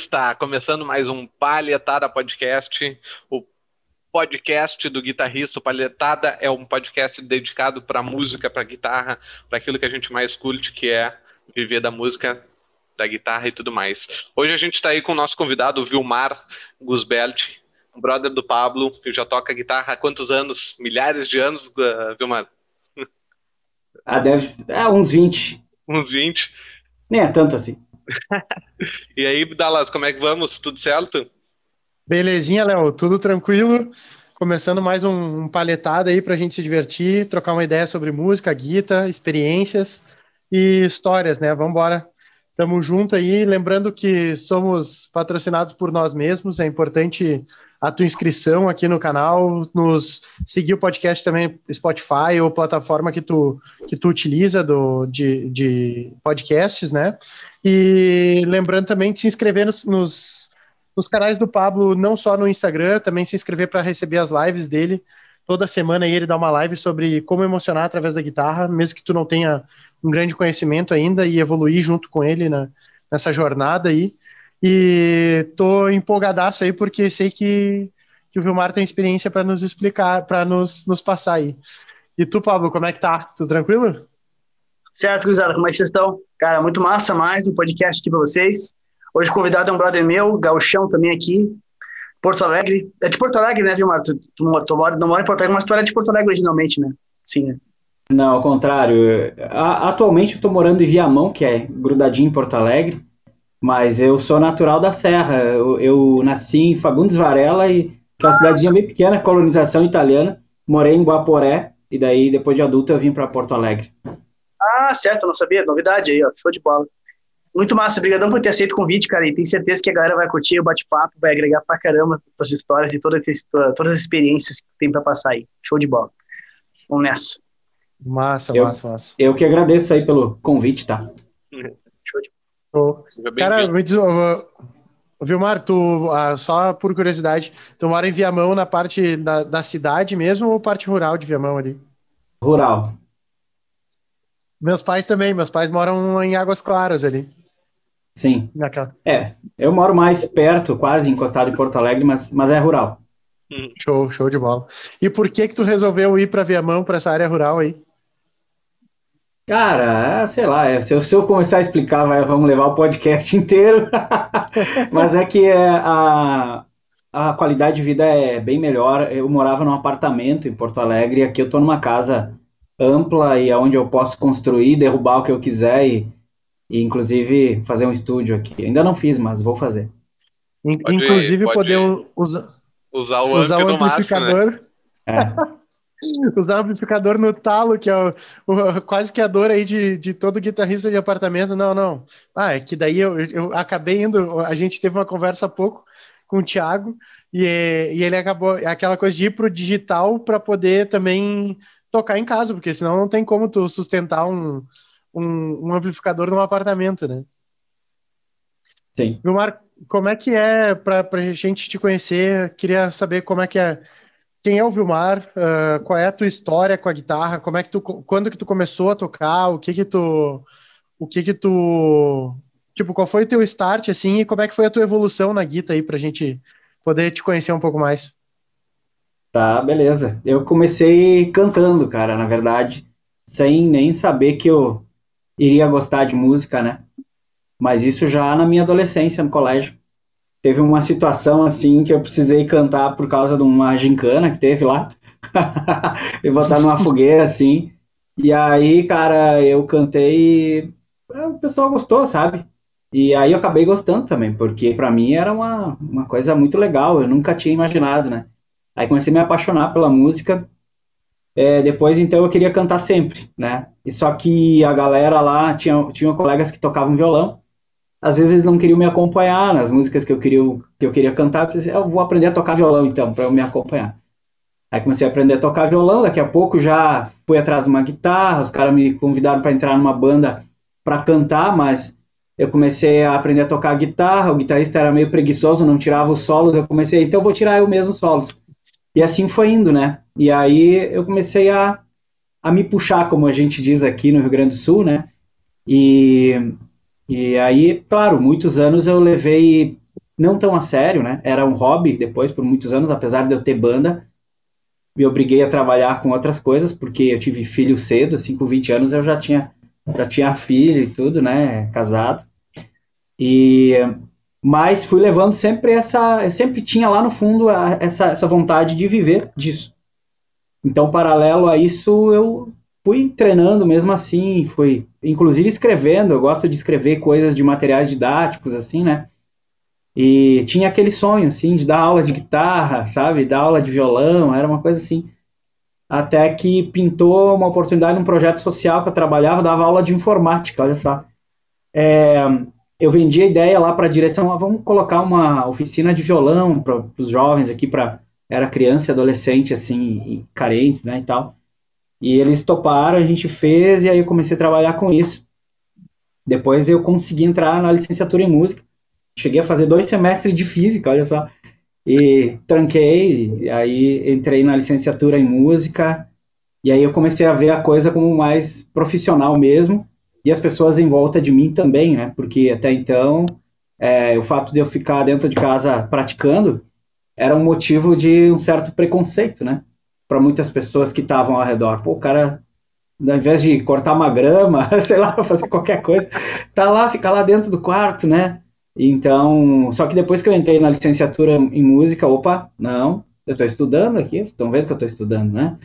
guitarrista! Começando mais um Palhetada Podcast, o podcast do guitarrista. O Palhetada é um podcast dedicado para música, para guitarra, para aquilo que a gente mais curte, que é viver da música, da guitarra e tudo mais. Hoje a gente está aí com o nosso convidado, o Vilmar Gusbelt, um brother do Pablo, que já toca guitarra há quantos anos? Milhares de anos, uh, Vilmar? Ah, deve é, uns 20. Uns 20. Nem é tanto assim. e aí, Dallas, como é que vamos? Tudo certo? Belezinha, Léo, tudo tranquilo. Começando mais um, um palhetada aí pra gente se divertir, trocar uma ideia sobre música, guitarra, experiências e histórias, né? Vamos embora. Tamo junto aí, lembrando que somos patrocinados por nós mesmos, é importante a tua inscrição aqui no canal, nos seguir o podcast também Spotify ou plataforma que tu, que tu utiliza do, de, de podcasts, né? E lembrando também de se inscrever nos, nos, nos canais do Pablo, não só no Instagram, também se inscrever para receber as lives dele. Toda semana ele dá uma live sobre como emocionar através da guitarra, mesmo que tu não tenha um grande conhecimento ainda e evoluir junto com ele na, nessa jornada aí. E tô empolgadaço aí porque sei que, que o Vilmar tem experiência para nos explicar, para nos, nos passar aí. E tu, Pablo, como é que tá? Tudo tranquilo? Certo, Guizada, como é que vocês estão? Cara, muito massa mais um podcast aqui para vocês. Hoje o convidado é um brother meu, Gauchão também aqui, Porto Alegre. É de Porto Alegre, né, Vilmar? Tu, tu, tu mora, não mora em Porto Alegre, mas tu era de Porto Alegre originalmente, né? Sim, né? Não, ao contrário. atualmente eu tô morando em Viamão, que é grudadinho em Porto Alegre. Mas eu sou natural da Serra. Eu, eu nasci em Fagundes Varela, e, que é uma cidadezinha bem pequena, colonização italiana. Morei em Guaporé, e daí, depois de adulto, eu vim para Porto Alegre. Ah, certo, não sabia. Novidade aí, ó. Show de bola. Muito massa. Obrigadão por ter aceito o convite, cara. E tenho certeza que a galera vai curtir o bate-papo, vai agregar pra caramba as suas histórias e todas, todas as experiências que tem para passar aí. Show de bola. Vamos nessa. Massa, eu, massa, massa. Eu que agradeço aí pelo convite, tá? Oh. Cara, me diz, uh, Vilmar, tu, uh, só por curiosidade, tu mora em Viamão na parte da, da cidade mesmo ou parte rural de Viamão ali? Rural. Meus pais também, meus pais moram em Águas Claras ali. Sim. Naquela. É, eu moro mais perto, quase encostado em Porto Alegre, mas, mas é rural. Hum. Show, show de bola. E por que que tu resolveu ir para Viamão, para essa área rural aí? Cara, sei lá, é, se eu, se eu começar a explicar, vai, vamos levar o podcast inteiro. Mas é que é, a, a qualidade de vida é bem melhor. Eu morava num apartamento em Porto Alegre, e aqui eu estou numa casa ampla e onde eu posso construir, derrubar o que eu quiser e, e inclusive fazer um estúdio aqui. Ainda não fiz, mas vou fazer. Inclusive pode poder usar, usar o, usar o amplificador. Máximo, né? é. usar o amplificador no talo, que é o, o, quase que a dor aí de, de todo guitarrista de apartamento. Não, não. Ah, é que daí eu, eu acabei indo. A gente teve uma conversa há pouco com o Thiago e, e ele acabou aquela coisa de ir pro digital para poder também tocar em casa, porque senão não tem como tu sustentar um, um, um amplificador num apartamento, né? Sim. Vilmar, como é que é para a gente te conhecer? Queria saber como é que é quem é o Vilmar? Uh, qual é a tua história com a guitarra? Como é que tu, quando que tu começou a tocar? O que que tu, o que que tu, tipo, qual foi o teu start assim e como é que foi a tua evolução na guitarra aí pra gente poder te conhecer um pouco mais? Tá, beleza. Eu comecei cantando, cara, na verdade, sem nem saber que eu iria gostar de música, né? Mas isso já na minha adolescência, no colégio teve uma situação assim que eu precisei cantar por causa de uma gincana que teve lá. e botar numa fogueira assim. E aí, cara, eu cantei e o pessoal gostou, sabe? E aí eu acabei gostando também, porque para mim era uma, uma coisa muito legal, eu nunca tinha imaginado, né? Aí comecei a me apaixonar pela música. É, depois, então, eu queria cantar sempre, né? E só que a galera lá, tinha, tinha colegas que tocavam violão, às vezes eles não queriam me acompanhar nas músicas que eu queria, que eu queria cantar. Eu, pensei, eu vou aprender a tocar violão então, para eu me acompanhar. Aí comecei a aprender a tocar violão, daqui a pouco já fui atrás de uma guitarra, os caras me convidaram para entrar numa banda para cantar, mas eu comecei a aprender a tocar guitarra, o guitarrista era meio preguiçoso, não tirava os solos, eu comecei, então eu vou tirar eu mesmo os solos. E assim foi indo, né? E aí eu comecei a, a me puxar, como a gente diz aqui no Rio Grande do Sul, né? E E aí, claro, muitos anos eu levei não tão a sério, né? Era um hobby depois por muitos anos, apesar de eu ter banda, me obriguei a trabalhar com outras coisas, porque eu tive filho cedo, assim, com 20 anos eu já tinha já tinha filho e tudo, né, casado. E mas fui levando sempre essa, eu sempre tinha lá no fundo a, essa, essa vontade de viver disso. Então, paralelo a isso, eu fui treinando mesmo assim, fui inclusive escrevendo, eu gosto de escrever coisas de materiais didáticos assim, né? E tinha aquele sonho assim de dar aula de guitarra, sabe? Dar aula de violão, era uma coisa assim. Até que pintou uma oportunidade num projeto social que eu trabalhava, dava aula de informática, olha só. É, eu vendi a ideia lá para a direção, ah, vamos colocar uma oficina de violão para os jovens aqui, para era criança e adolescente assim, carentes, né, e tal. E eles toparam, a gente fez, e aí eu comecei a trabalhar com isso. Depois eu consegui entrar na licenciatura em música. Cheguei a fazer dois semestres de física, olha só. E tranquei, e aí entrei na licenciatura em música. E aí eu comecei a ver a coisa como mais profissional mesmo. E as pessoas em volta de mim também, né? Porque até então, é, o fato de eu ficar dentro de casa praticando era um motivo de um certo preconceito, né? para muitas pessoas que estavam ao redor. Pô, o cara, ao invés de cortar uma grama, sei lá, fazer qualquer coisa, tá lá, fica lá dentro do quarto, né? Então, só que depois que eu entrei na licenciatura em música, opa, não, eu estou estudando aqui, vocês estão vendo que eu estou estudando, né?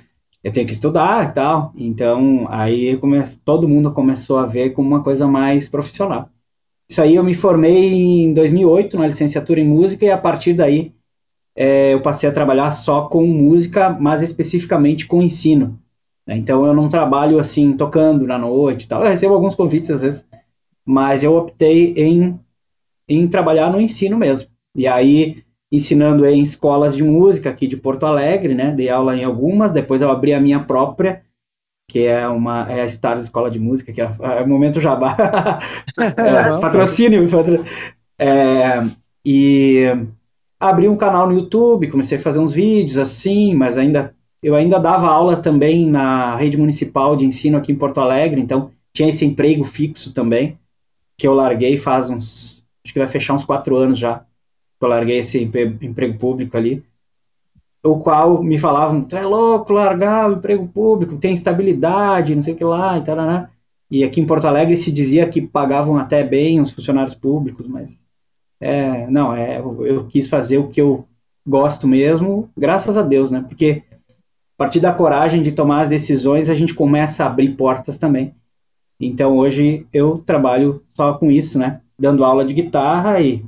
Eu tenho que estudar e tal. Então, aí comece, todo mundo começou a ver como uma coisa mais profissional. Isso aí eu me formei em 2008 na licenciatura em música e a partir daí é, eu passei a trabalhar só com música, mas especificamente com ensino. Né? Então eu não trabalho assim tocando na noite e tal. Eu recebo alguns convites às vezes, mas eu optei em, em trabalhar no ensino mesmo. E aí ensinando em escolas de música aqui de Porto Alegre, né? Dei aula em algumas, depois eu abri a minha própria, que é uma é a Stars Escola de Música, que é, é o momento jabá. é, patrocínio, patro... é, e abri um canal no YouTube, comecei a fazer uns vídeos assim, mas ainda eu ainda dava aula também na rede municipal de ensino aqui em Porto Alegre, então tinha esse emprego fixo também, que eu larguei faz uns, acho que vai fechar uns quatro anos já, eu larguei esse emprego público ali, o qual me falavam, tu é louco largar o emprego público, tem estabilidade, não sei o que lá, e tal, né? E aqui em Porto Alegre se dizia que pagavam até bem os funcionários públicos, mas é, não, é, eu quis fazer o que eu gosto mesmo, graças a Deus, né? Porque a partir da coragem de tomar as decisões, a gente começa a abrir portas também. Então hoje eu trabalho só com isso, né? Dando aula de guitarra e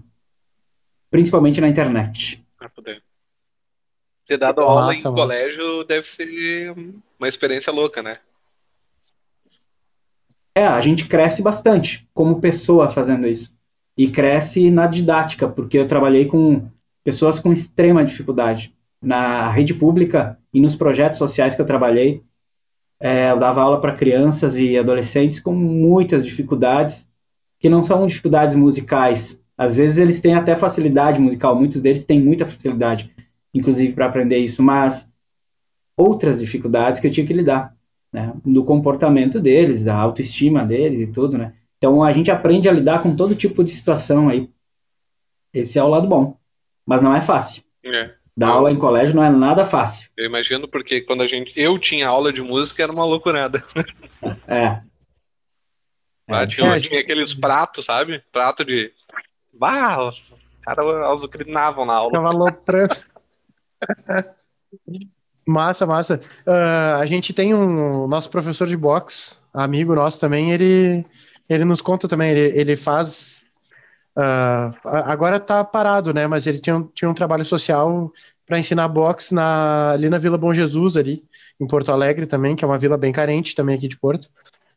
principalmente na internet. Ah, poder. Ter dado aula Nossa, em mano. colégio deve ser uma experiência louca, né? É, a gente cresce bastante como pessoa fazendo isso e cresce na didática, porque eu trabalhei com pessoas com extrema dificuldade. Na rede pública e nos projetos sociais que eu trabalhei, é, eu dava aula para crianças e adolescentes com muitas dificuldades, que não são dificuldades musicais. Às vezes eles têm até facilidade musical, muitos deles têm muita facilidade, inclusive para aprender isso, mas outras dificuldades que eu tinha que lidar, né, do comportamento deles, da autoestima deles e tudo, né. Então a gente aprende a lidar com todo tipo de situação aí. Esse é o lado bom. Mas não é fácil. É. Dar aula em colégio não é nada fácil. Eu imagino porque quando a gente. Eu tinha aula de música era uma loucurada. É. Lá é, tinha, tinha, aqueles pratos, sabe? Prato de. Bah, os caras azucrinavam na aula. Ficava aloprando. massa, massa. Uh, a gente tem um. Nosso professor de boxe, amigo nosso também, ele ele nos conta também, ele, ele faz. Uh, agora tá parado, né? Mas ele tinha, tinha um trabalho social para ensinar boxe na, ali na Vila Bom Jesus, ali, em Porto Alegre também, que é uma vila bem carente também aqui de Porto.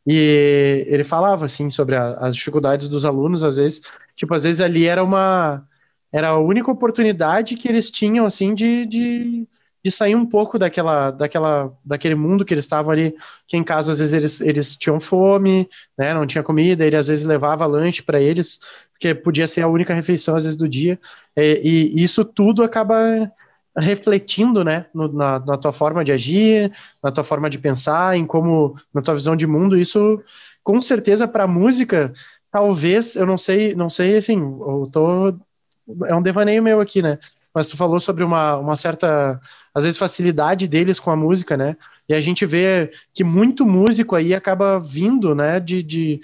E ele falava, assim, sobre a, as dificuldades dos alunos, às vezes, tipo, às vezes ali era uma, era a única oportunidade que eles tinham, assim, de, de de sair um pouco daquela, daquela, daquele mundo que eles estavam ali, que em casa às vezes eles, eles tinham fome, né, não tinha comida, ele às vezes levava lanche para eles, porque podia ser a única refeição às vezes do dia, e, e isso tudo acaba refletindo, né, no, na, na tua forma de agir, na tua forma de pensar, em como, na tua visão de mundo, isso com certeza para música talvez, eu não sei, não sei, assim, eu tô, é um devaneio meu aqui, né? Mas tu falou sobre uma, uma certa, às vezes, facilidade deles com a música, né? E a gente vê que muito músico aí acaba vindo, né, de, de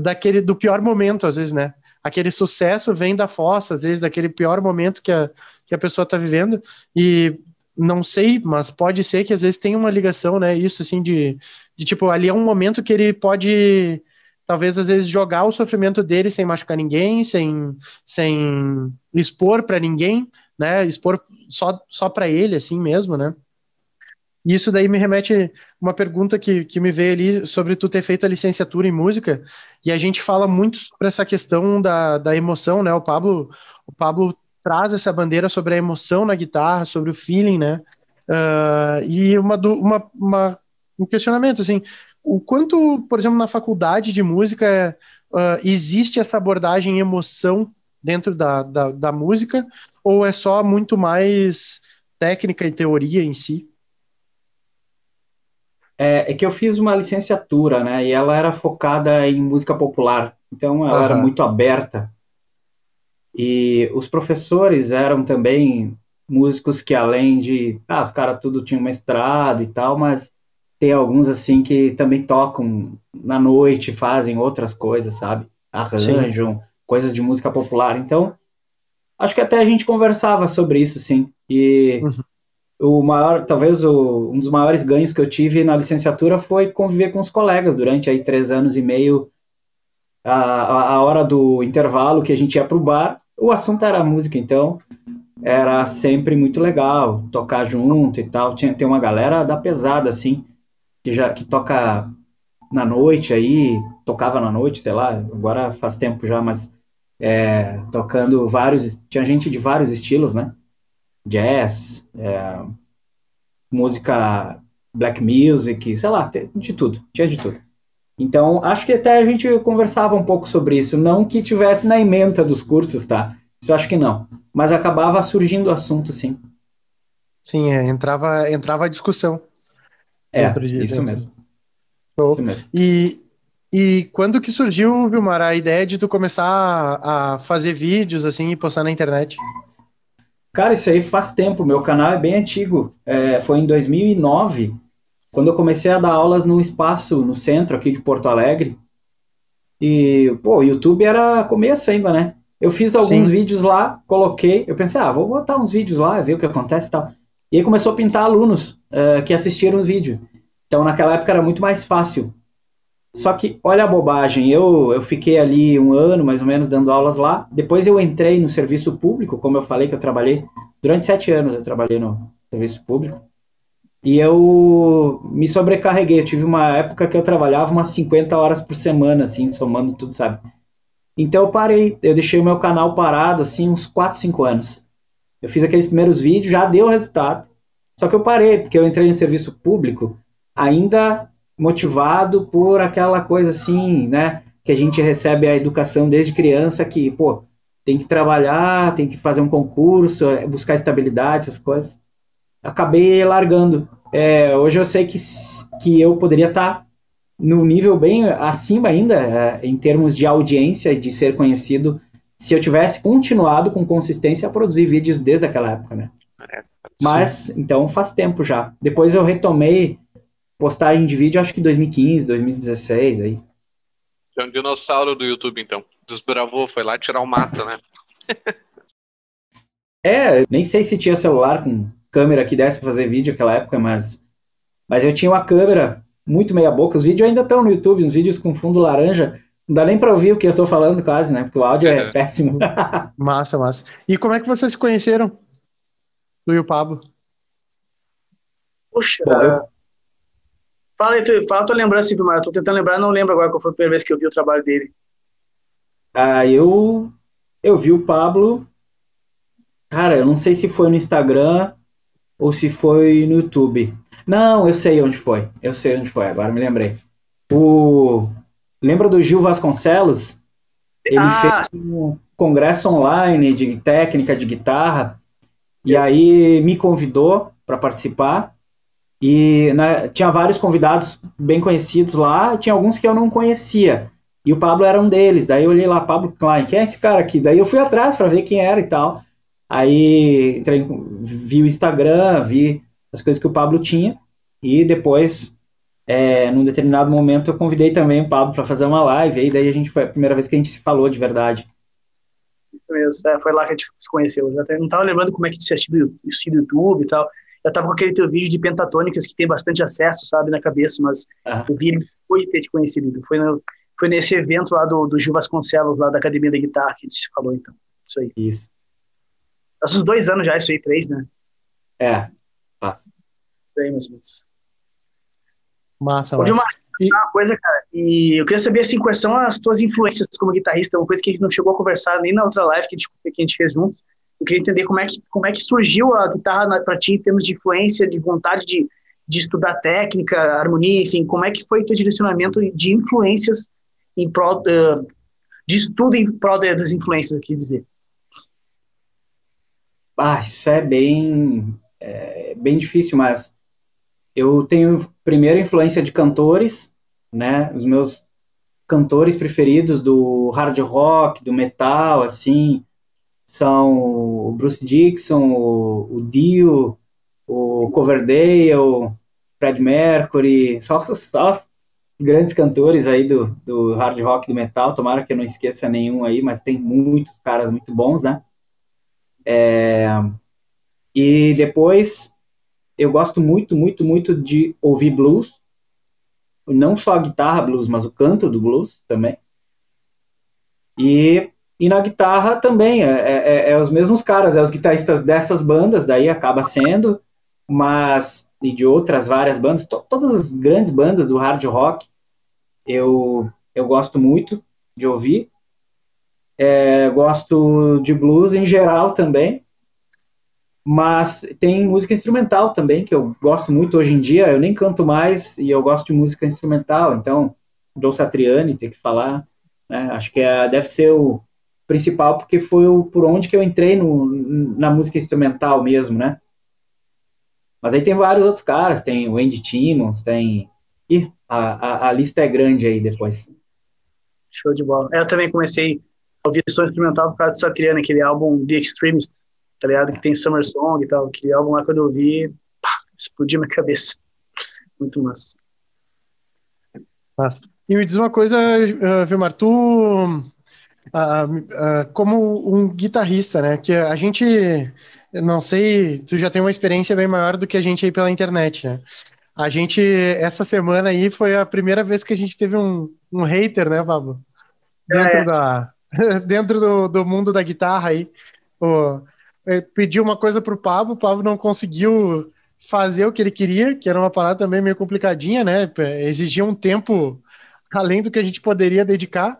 daquele, do pior momento, às vezes, né? Aquele sucesso vem da fossa, às vezes, daquele pior momento que a, que a pessoa está vivendo, e não sei, mas pode ser que às vezes tenha uma ligação, né? Isso assim de, de tipo, ali é um momento que ele pode talvez às vezes jogar o sofrimento dele sem machucar ninguém, sem, sem expor para ninguém, né? Expor só, só para ele, assim mesmo, né? E isso daí me remete uma pergunta que, que me veio ali sobre tu ter feito a licenciatura em música, e a gente fala muito sobre essa questão da, da emoção, né? O Pablo, o Pablo traz essa bandeira sobre a emoção na guitarra, sobre o feeling, né? Uh, e uma, uma, uma, um questionamento, assim, o quanto, por exemplo, na faculdade de música uh, existe essa abordagem emoção dentro da, da, da, música, ou é só muito mais técnica e teoria em si? É, é que eu fiz uma licenciatura, né, e ela era focada em música popular, então ela uhum. era muito aberta e os professores eram também músicos que além de, ah, os caras tudo tinham mestrado e tal, mas tem alguns assim que também tocam na noite, fazem outras coisas, sabe? Arranjam sim. coisas de música popular. Então, acho que até a gente conversava sobre isso, sim. E uhum. o maior, talvez o, um dos maiores ganhos que eu tive na licenciatura foi conviver com os colegas durante aí três anos e meio. A, a hora do intervalo que a gente ia para o bar, o assunto era música, então era sempre muito legal tocar junto e tal. Tinha tem uma galera da pesada assim que já que toca na noite aí, tocava na noite, sei lá, agora faz tempo já, mas é, tocando vários, tinha gente de vários estilos, né? Jazz, é, música black music, sei lá, de tudo, tinha de tudo. Então, acho que até a gente conversava um pouco sobre isso. Não que tivesse na ementa dos cursos, tá? Isso acho que não. Mas acabava surgindo o assunto, sim. Sim, é, entrava, entrava a discussão. É, de, isso, mesmo. isso mesmo. E, e quando que surgiu, Vilmar, a ideia de tu começar a, a fazer vídeos assim e postar na internet? Cara, isso aí faz tempo. Meu canal é bem antigo. É, foi em 2009 quando eu comecei a dar aulas num espaço no centro aqui de Porto Alegre. E, pô, o YouTube era começo ainda, né? Eu fiz alguns Sim. vídeos lá, coloquei, eu pensei, ah, vou botar uns vídeos lá, ver o que acontece e tal. E aí começou a pintar alunos uh, que assistiram o vídeo. Então naquela época era muito mais fácil. Só que, olha a bobagem, eu, eu fiquei ali um ano mais ou menos dando aulas lá. Depois eu entrei no serviço público, como eu falei que eu trabalhei. Durante sete anos eu trabalhei no serviço público. E eu me sobrecarreguei. Eu tive uma época que eu trabalhava umas 50 horas por semana, assim, somando tudo, sabe? Então eu parei. Eu deixei o meu canal parado, assim, uns 4, 5 anos. Eu fiz aqueles primeiros vídeos, já deu resultado. Só que eu parei, porque eu entrei no serviço público ainda motivado por aquela coisa assim, né? Que a gente recebe a educação desde criança, que, pô, tem que trabalhar, tem que fazer um concurso, buscar estabilidade, essas coisas acabei largando. É, hoje eu sei que, que eu poderia estar tá no nível bem acima ainda, é, em termos de audiência, de ser conhecido, se eu tivesse continuado com consistência a produzir vídeos desde aquela época, né? É, Mas, então, faz tempo já. Depois eu retomei postagem de vídeo, acho que 2015, 2016, aí. É um dinossauro do YouTube, então. Desbravou, foi lá tirar o mato, né? é, nem sei se tinha celular com câmera que desse para fazer vídeo naquela época, mas, mas eu tinha uma câmera muito meia boca. Os vídeos ainda estão no YouTube, uns vídeos com fundo laranja. Não dá nem para ouvir o que eu estou falando quase, né? Porque o áudio é, é péssimo. massa, massa. E como é que vocês se conheceram? Tu e o Pablo? Puxa, Bom, eu... fala aí, tu, fala tua lembrança, Vilmar. Eu tô tentando lembrar, não lembro agora qual foi a primeira vez que eu vi o trabalho dele. Ah, eu, eu vi o Pablo, cara, eu não sei se foi no Instagram ou se foi no YouTube. Não, eu sei onde foi. Eu sei onde foi, agora me lembrei. O... Lembra do Gil Vasconcelos? Ele ah. fez um congresso online de técnica de guitarra e aí me convidou para participar. E né, tinha vários convidados bem conhecidos lá, tinha alguns que eu não conhecia. E o Pablo era um deles. Daí eu olhei lá, Pablo Klein, quem é esse cara aqui? Daí eu fui atrás para ver quem era e tal. Aí entrei, vi o Instagram, vi as coisas que o Pablo tinha. E depois, é, num determinado momento, eu convidei também o Pablo para fazer uma live. E daí a gente foi a primeira vez que a gente se falou de verdade. Isso mesmo, é, foi lá que a gente se conheceu. Eu não estava lembrando como é que tinha tido isso no YouTube e tal. Eu estava com aquele teu vídeo de pentatônicas que tem bastante acesso, sabe, na cabeça, mas ah. eu vi de ter te conhecido. Foi, no, foi nesse evento lá do, do Gil Vasconcelos, lá da Academia da Guitarra, que a gente se falou, então. Isso aí. Isso. Faz uns dois anos já, isso aí, três, né? É, passa. Bem, mais ou menos. Massa, massa. Uma, e... uma coisa, cara, e eu queria saber, assim, quais são as tuas influências como guitarrista, uma coisa que a gente não chegou a conversar nem na outra live que a gente, que a gente fez juntos. Eu queria entender como é que, como é que surgiu a guitarra para ti em termos de influência, de vontade de, de estudar técnica, harmonia, enfim, como é que foi o teu direcionamento de influências em prol, uh, de estudo em prol das influências, quer dizer. Ah, isso é bem, é, bem difícil, mas eu tenho primeiro influência de cantores, né? Os meus cantores preferidos do hard rock, do metal, assim, são o Bruce Dixon, o, o Dio, o Coverdale, Fred Mercury, só, só os grandes cantores aí do, do hard rock, do metal, tomara que eu não esqueça nenhum aí, mas tem muitos caras muito bons, né? É, e depois eu gosto muito, muito, muito de ouvir blues. Não só a guitarra blues, mas o canto do blues também. E, e na guitarra também, é, é, é, é os mesmos caras, é os guitarristas dessas bandas, daí acaba sendo, mas e de outras várias bandas, to, todas as grandes bandas do hard rock, eu, eu gosto muito de ouvir. É, gosto de blues em geral também, mas tem música instrumental também, que eu gosto muito hoje em dia. Eu nem canto mais e eu gosto de música instrumental, então, Joe Satriani, tem que falar. Né? Acho que é, deve ser o principal, porque foi o, por onde que eu entrei no, na música instrumental mesmo, né? Mas aí tem vários outros caras, tem o Andy Timmons, tem. Ih, a, a, a lista é grande aí depois. Show de bola. Eu também comecei ouvir som instrumental por causa de Satriani, aquele álbum The Extremist, tá ligado? Que tem Summer Song e tal. Aquele álbum lá, quando eu ouvi, pá, explodiu minha cabeça. Muito massa. Massa. E me diz uma coisa, uh, Vilmar, tu, uh, uh, como um guitarrista, né, que a gente, não sei, tu já tem uma experiência bem maior do que a gente aí pela internet, né? A gente, essa semana aí, foi a primeira vez que a gente teve um, um hater, né, Pablo? Dentro é. da, dentro do, do mundo da guitarra aí. O, pediu uma coisa pro Pablo, o Pablo não conseguiu fazer o que ele queria, que era uma parada também meio complicadinha, né? Exigia um tempo além do que a gente poderia dedicar.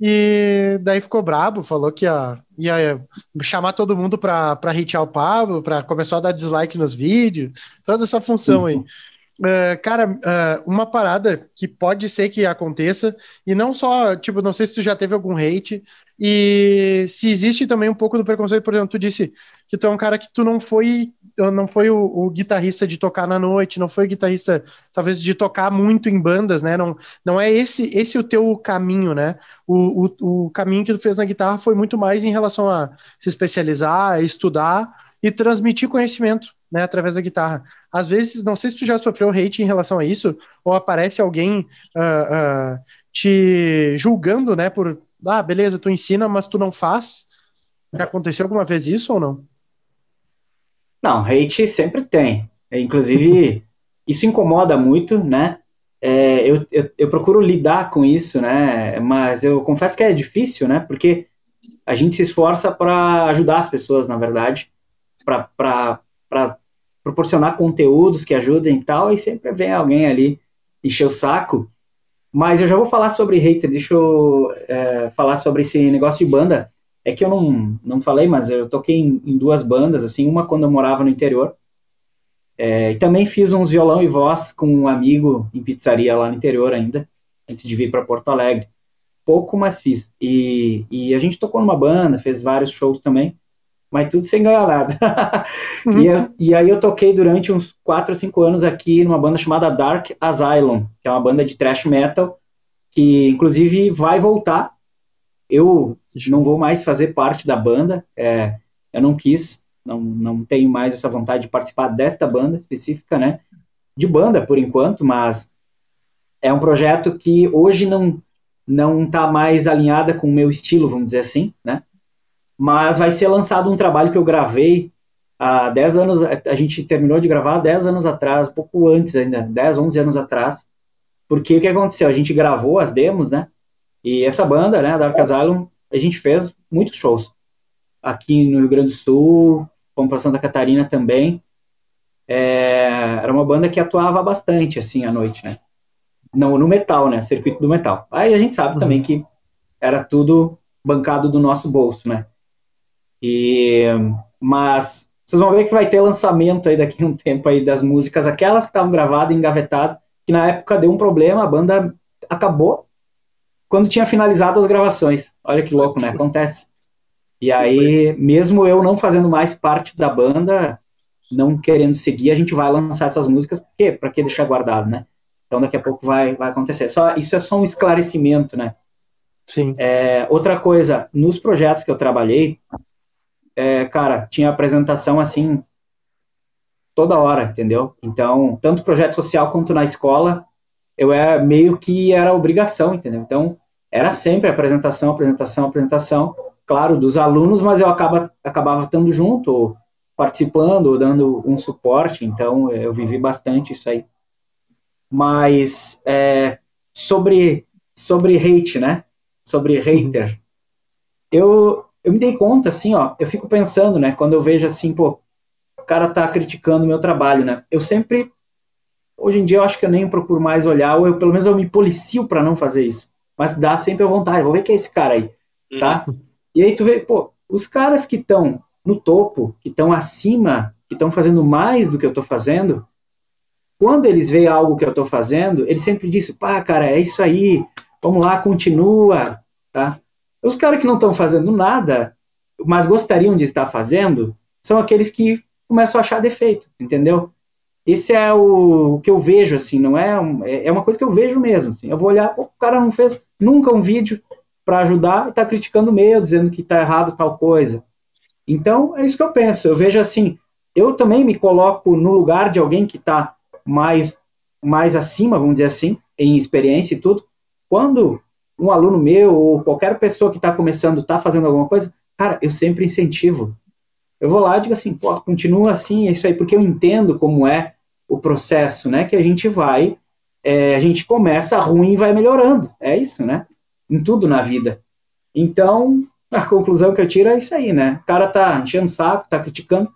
E daí ficou brabo, falou que ia, ia chamar todo mundo para hitear o Pablo, para começar a dar dislike nos vídeos, toda essa função aí. Uh, cara, uh, uma parada que pode ser que aconteça, e não só, tipo, não sei se tu já teve algum hate, e se existe também um pouco do preconceito, por exemplo, tu disse que tu é um cara que tu não foi, não foi o, o guitarrista de tocar na noite, não foi o guitarrista, talvez, de tocar muito em bandas, né? Não, não é esse esse o teu caminho, né? O, o, o caminho que tu fez na guitarra foi muito mais em relação a se especializar, estudar e transmitir conhecimento né, através da guitarra. Às vezes, não sei se tu já sofreu hate em relação a isso, ou aparece alguém uh, uh, te julgando, né, por, ah, beleza, tu ensina, mas tu não faz. Já aconteceu alguma vez isso ou não? Não, hate sempre tem. Inclusive, isso incomoda muito, né? É, eu, eu, eu, procuro lidar com isso, né? Mas eu confesso que é difícil, né? Porque a gente se esforça para ajudar as pessoas, na verdade, para proporcionar conteúdos que ajudem e tal, e sempre vem alguém ali encher o saco. Mas eu já vou falar sobre hater, deixa eu é, falar sobre esse negócio de banda. É que eu não, não falei, mas eu toquei em, em duas bandas, assim, uma quando eu morava no interior, é, e também fiz uns violão e voz com um amigo em pizzaria lá no interior ainda, antes de vir para Porto Alegre. Pouco, mas fiz. E, e a gente tocou numa banda, fez vários shows também mas tudo sem ganhar nada. uhum. e, e, aí eu toquei durante uns 4 ou 5 anos aqui numa banda chamada Dark Asylum, que é uma banda de thrash metal, que inclusive vai voltar. Eu não vou mais fazer parte da banda, é, eu não quis, não, não tenho mais essa vontade de participar desta banda específica, né? De banda, por enquanto, mas é um projeto que hoje não não está mais alinhada com o meu estilo, vamos dizer assim, né? Mas vai ser lançado um trabalho que eu gravei há 10 anos, a gente terminou de gravar há 10 anos atrás, pouco antes ainda, 10, 11 anos atrás, porque o que aconteceu? A gente gravou as demos, né? E essa banda, né, Dark Asylum, a gente fez muitos shows. Aqui no Rio Grande do Sul, fomos para Santa Catarina também. É, era uma banda que atuava bastante, assim, à noite, né? no, no metal, né? Circuito do metal. Aí a gente sabe uhum. também que era tudo bancado do nosso bolso, né? E, mas vocês vão ver que vai ter lançamento aí daqui a um tempo aí das músicas, aquelas que estavam gravadas, engavetadas, que na época deu um problema, a banda acabou quando tinha finalizado as gravações. Olha que louco, né? Acontece. E aí, mesmo eu não fazendo mais parte da banda, não querendo seguir, a gente vai lançar essas músicas, porque para que deixar guardado, né? Então daqui a pouco vai, vai acontecer. Só, isso é só um esclarecimento, né? Sim. É, outra coisa, nos projetos que eu trabalhei, é, cara, tinha apresentação assim toda hora, entendeu? Então, tanto projeto social quanto na escola, eu é meio que era obrigação, entendeu? Então, era sempre apresentação, apresentação, apresentação, claro, dos alunos, mas eu acaba, acabava estando junto, ou participando, ou dando um suporte, então eu vivi bastante isso aí mas é, sobre, sobre hate, né? Sobre hater. Eu, eu me dei conta, assim, ó, eu fico pensando, né? Quando eu vejo assim, pô, o cara tá criticando o meu trabalho, né? Eu sempre, hoje em dia eu acho que eu nem procuro mais olhar, ou eu, pelo menos eu me policio para não fazer isso. Mas dá sempre a vontade, vou ver quem é esse cara aí, tá? Uhum. E aí tu vê, pô, os caras que estão no topo, que estão acima, que estão fazendo mais do que eu tô fazendo, quando eles veem algo que eu estou fazendo, eles sempre dizem, pá, cara, é isso aí, vamos lá, continua, tá? Os caras que não estão fazendo nada, mas gostariam de estar fazendo, são aqueles que começam a achar defeito, entendeu? Esse é o, o que eu vejo, assim, não é, um, é, é uma coisa que eu vejo mesmo, assim, eu vou olhar, o cara não fez nunca um vídeo para ajudar e está criticando o meu, dizendo que está errado tal coisa. Então, é isso que eu penso, eu vejo assim, eu também me coloco no lugar de alguém que está mais, mais acima, vamos dizer assim, em experiência e tudo, quando um aluno meu ou qualquer pessoa que está começando está fazendo alguma coisa, cara, eu sempre incentivo. Eu vou lá e digo assim, pô, continua assim, é isso aí, porque eu entendo como é o processo, né? Que a gente vai, é, a gente começa ruim e vai melhorando. É isso, né? Em tudo na vida. Então, a conclusão que eu tiro é isso aí, né? O cara tá enchendo o saco, tá criticando,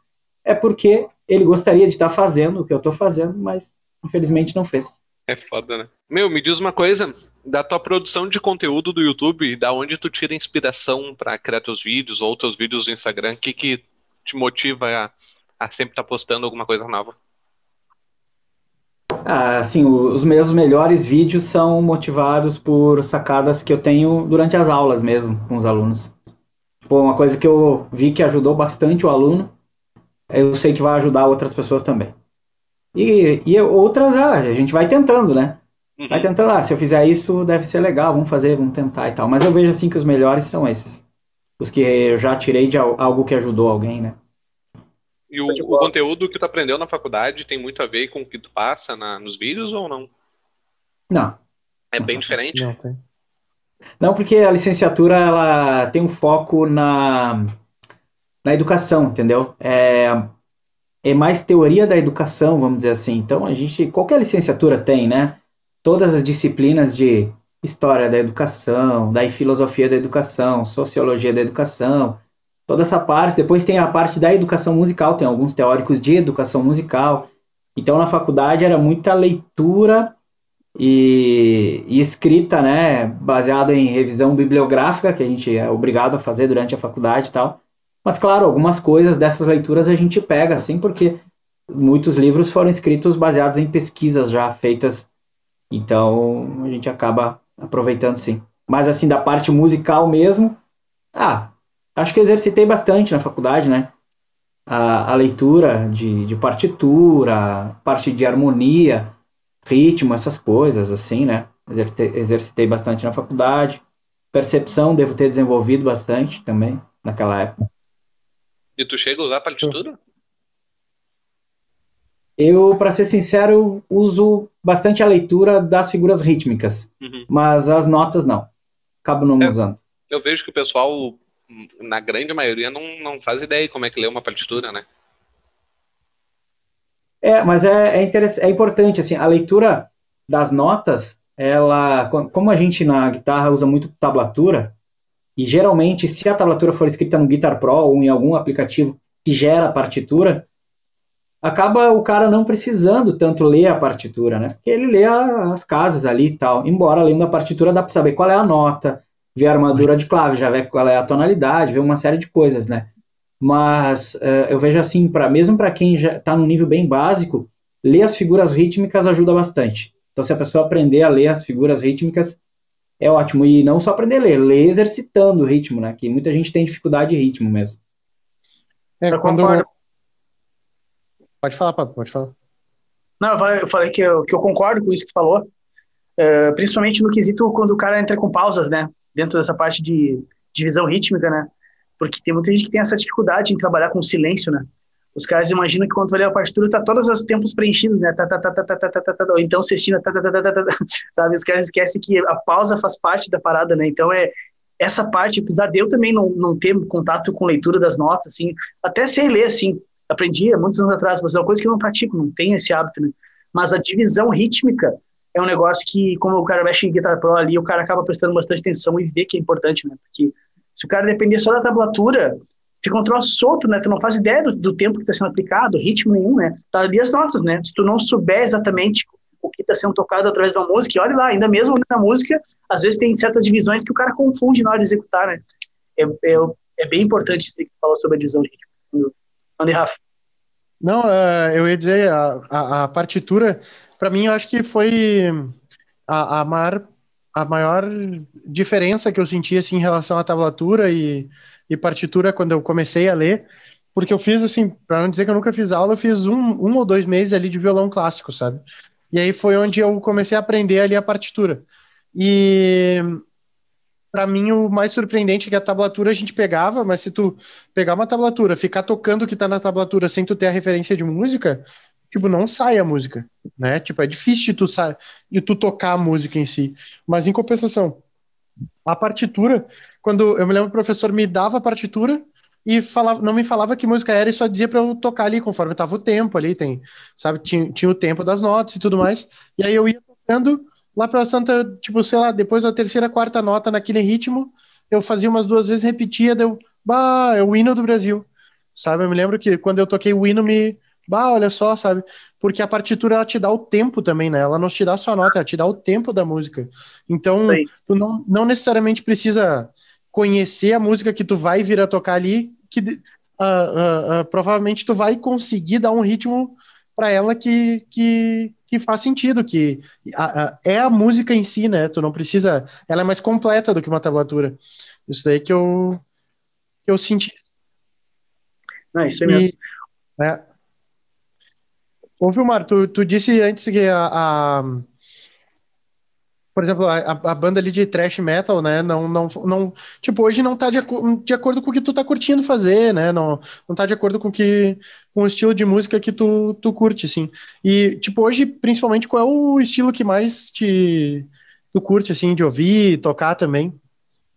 é porque ele gostaria de estar fazendo o que eu estou fazendo, mas infelizmente não fez. É foda, né? Meu, me diz uma coisa, da tua produção de conteúdo do YouTube, da onde tu tira inspiração para criar teus vídeos ou teus vídeos do Instagram, o que que te motiva a, a sempre estar tá postando alguma coisa nova? Ah, assim, os meus melhores vídeos são motivados por sacadas que eu tenho durante as aulas mesmo, com os alunos. Tipo, uma coisa que eu vi que ajudou bastante o aluno eu sei que vai ajudar outras pessoas também. E, e outras, ah, a gente vai tentando, né? Uhum. Vai tentando, ah, se eu fizer isso, deve ser legal, vamos fazer, vamos tentar e tal. Mas eu vejo assim que os melhores são esses. Os que eu já tirei de algo que ajudou alguém, né? E o, o conteúdo que tu aprendeu na faculdade tem muito a ver com o que tu passa na, nos vídeos ou não? Não. É bem diferente? Não, tem. não, porque a licenciatura ela tem um foco na na educação, entendeu? É, é mais teoria da educação, vamos dizer assim. Então, a gente, qualquer licenciatura tem, né? Todas as disciplinas de história da educação, daí filosofia da educação, sociologia da educação, toda essa parte. Depois tem a parte da educação musical, tem alguns teóricos de educação musical. Então, na faculdade era muita leitura e, e escrita, né, baseada em revisão bibliográfica, que a gente é obrigado a fazer durante a faculdade e tal. Mas, claro, algumas coisas dessas leituras a gente pega, assim, porque muitos livros foram escritos baseados em pesquisas já feitas, então a gente acaba aproveitando, sim. Mas, assim, da parte musical mesmo, ah, acho que exercitei bastante na faculdade, né? A, a leitura de, de partitura, parte de harmonia, ritmo, essas coisas, assim, né? exercitei, exercitei bastante na faculdade. Percepção devo ter desenvolvido bastante também naquela época. E tu chega a usar partitura? Eu, para ser sincero, uso bastante a leitura das figuras rítmicas, uhum. mas as notas não. Acabo não é, usando. Eu vejo que o pessoal, na grande maioria, não, não faz ideia de como é que lê uma partitura, né? É, mas é, é, é importante, assim, a leitura das notas, ela, como a gente na guitarra usa muito tablatura, e geralmente, se a tablatura for escrita no Guitar Pro ou em algum aplicativo que gera partitura, acaba o cara não precisando tanto ler a partitura, né? Porque ele lê a, as casas ali e tal. Embora lendo a partitura dá para saber qual é a nota, ver a armadura de clave, já ver qual é a tonalidade, ver uma série de coisas, né? Mas uh, eu vejo assim, para mesmo para quem já está no nível bem básico, ler as figuras rítmicas ajuda bastante. Então, se a pessoa aprender a ler as figuras rítmicas, é ótimo. E não só aprender a ler, ler exercitando o ritmo, né? Que muita gente tem dificuldade de ritmo mesmo. É, quando, Pode falar, Pablo, pode falar. Não, eu falei, eu falei que, eu, que eu concordo com isso que falou, uh, principalmente no quesito quando o cara entra com pausas, né? Dentro dessa parte de divisão rítmica, né? Porque tem muita gente que tem essa dificuldade em trabalhar com silêncio, né? Os caras imaginam que quando tu lê a partitura, tá todos os tempos preenchidos, né? Tá, tá, tá, tá, tá, tá, tá, tá, ou então sextina, tá, tá, tá, tá, tá, tá, sabe? Os caras esquecem que a pausa faz parte da parada, né? Então é essa parte, apesar de eu também não, não ter contato com leitura das notas, assim, até sei ler, assim, aprendi há muitos anos atrás, mas é uma coisa que eu não pratico, não tenho esse hábito, né? Mas a divisão rítmica é um negócio que, como o cara mexe em Guitar Pro ali, o cara acaba prestando bastante atenção e vê que é importante, né? Porque se o cara depender só da tablatura, fica um troço solto, né? Tu não faz ideia do, do tempo que está sendo aplicado, ritmo nenhum, né? Tá ali as notas, né? Se tu não souber exatamente o que está sendo tocado através da música, olha lá, ainda mesmo na música, às vezes tem certas divisões que o cara confunde na hora de executar, né? É, é, é bem importante isso que falou sobre a divisão rítmica. Ande, Rafa. Não, uh, eu ia dizer, a, a, a partitura, para mim, eu acho que foi a, a, maior, a maior diferença que eu senti assim, em relação à tablatura e, e partitura quando eu comecei a ler, porque eu fiz, assim, para não dizer que eu nunca fiz aula, eu fiz um, um ou dois meses ali de violão clássico, sabe? E aí foi onde eu comecei a aprender ali a partitura. E para mim o mais surpreendente é que a tablatura a gente pegava, mas se tu pegar uma tablatura, ficar tocando o que tá na tablatura sem tu ter a referência de música, tipo, não sai a música, né? Tipo, é difícil de tu, de tu tocar a música em si. Mas em compensação, a partitura, quando eu me lembro o professor me dava a partitura e falava, não me falava que música era e só dizia para eu tocar ali conforme tava o tempo ali, tem, sabe, tinha, tinha o tempo das notas e tudo mais. E aí eu ia tocando Lá pela Santa, tipo, sei lá, depois da terceira, quarta nota naquele ritmo, eu fazia umas duas vezes, repetia, deu, bah, é o hino do Brasil, sabe? Eu me lembro que quando eu toquei o hino, me, bah, olha só, sabe? Porque a partitura, ela te dá o tempo também, né? Ela não te dá só a nota, ela te dá o tempo da música. Então, Sim. tu não, não necessariamente precisa conhecer a música que tu vai vir a tocar ali, que uh, uh, uh, provavelmente tu vai conseguir dar um ritmo para ela que, que, que faz sentido, que a, a, é a música em si, né? Tu não precisa. Ela é mais completa do que uma tablatura. Isso daí que eu, que eu senti. Não, isso é mesmo. E, é. Ô, Vilmar, tu, tu disse antes que a, a por exemplo, a, a, banda ali de thrash metal, né, não, não, não, tipo, hoje não tá de, de acordo com o que tu tá curtindo fazer, né, não, não tá de acordo com que, com o estilo de música que tu, tu curte, assim, e, tipo, hoje, principalmente, qual é o estilo que mais te, tu curte, assim, de ouvir, tocar também?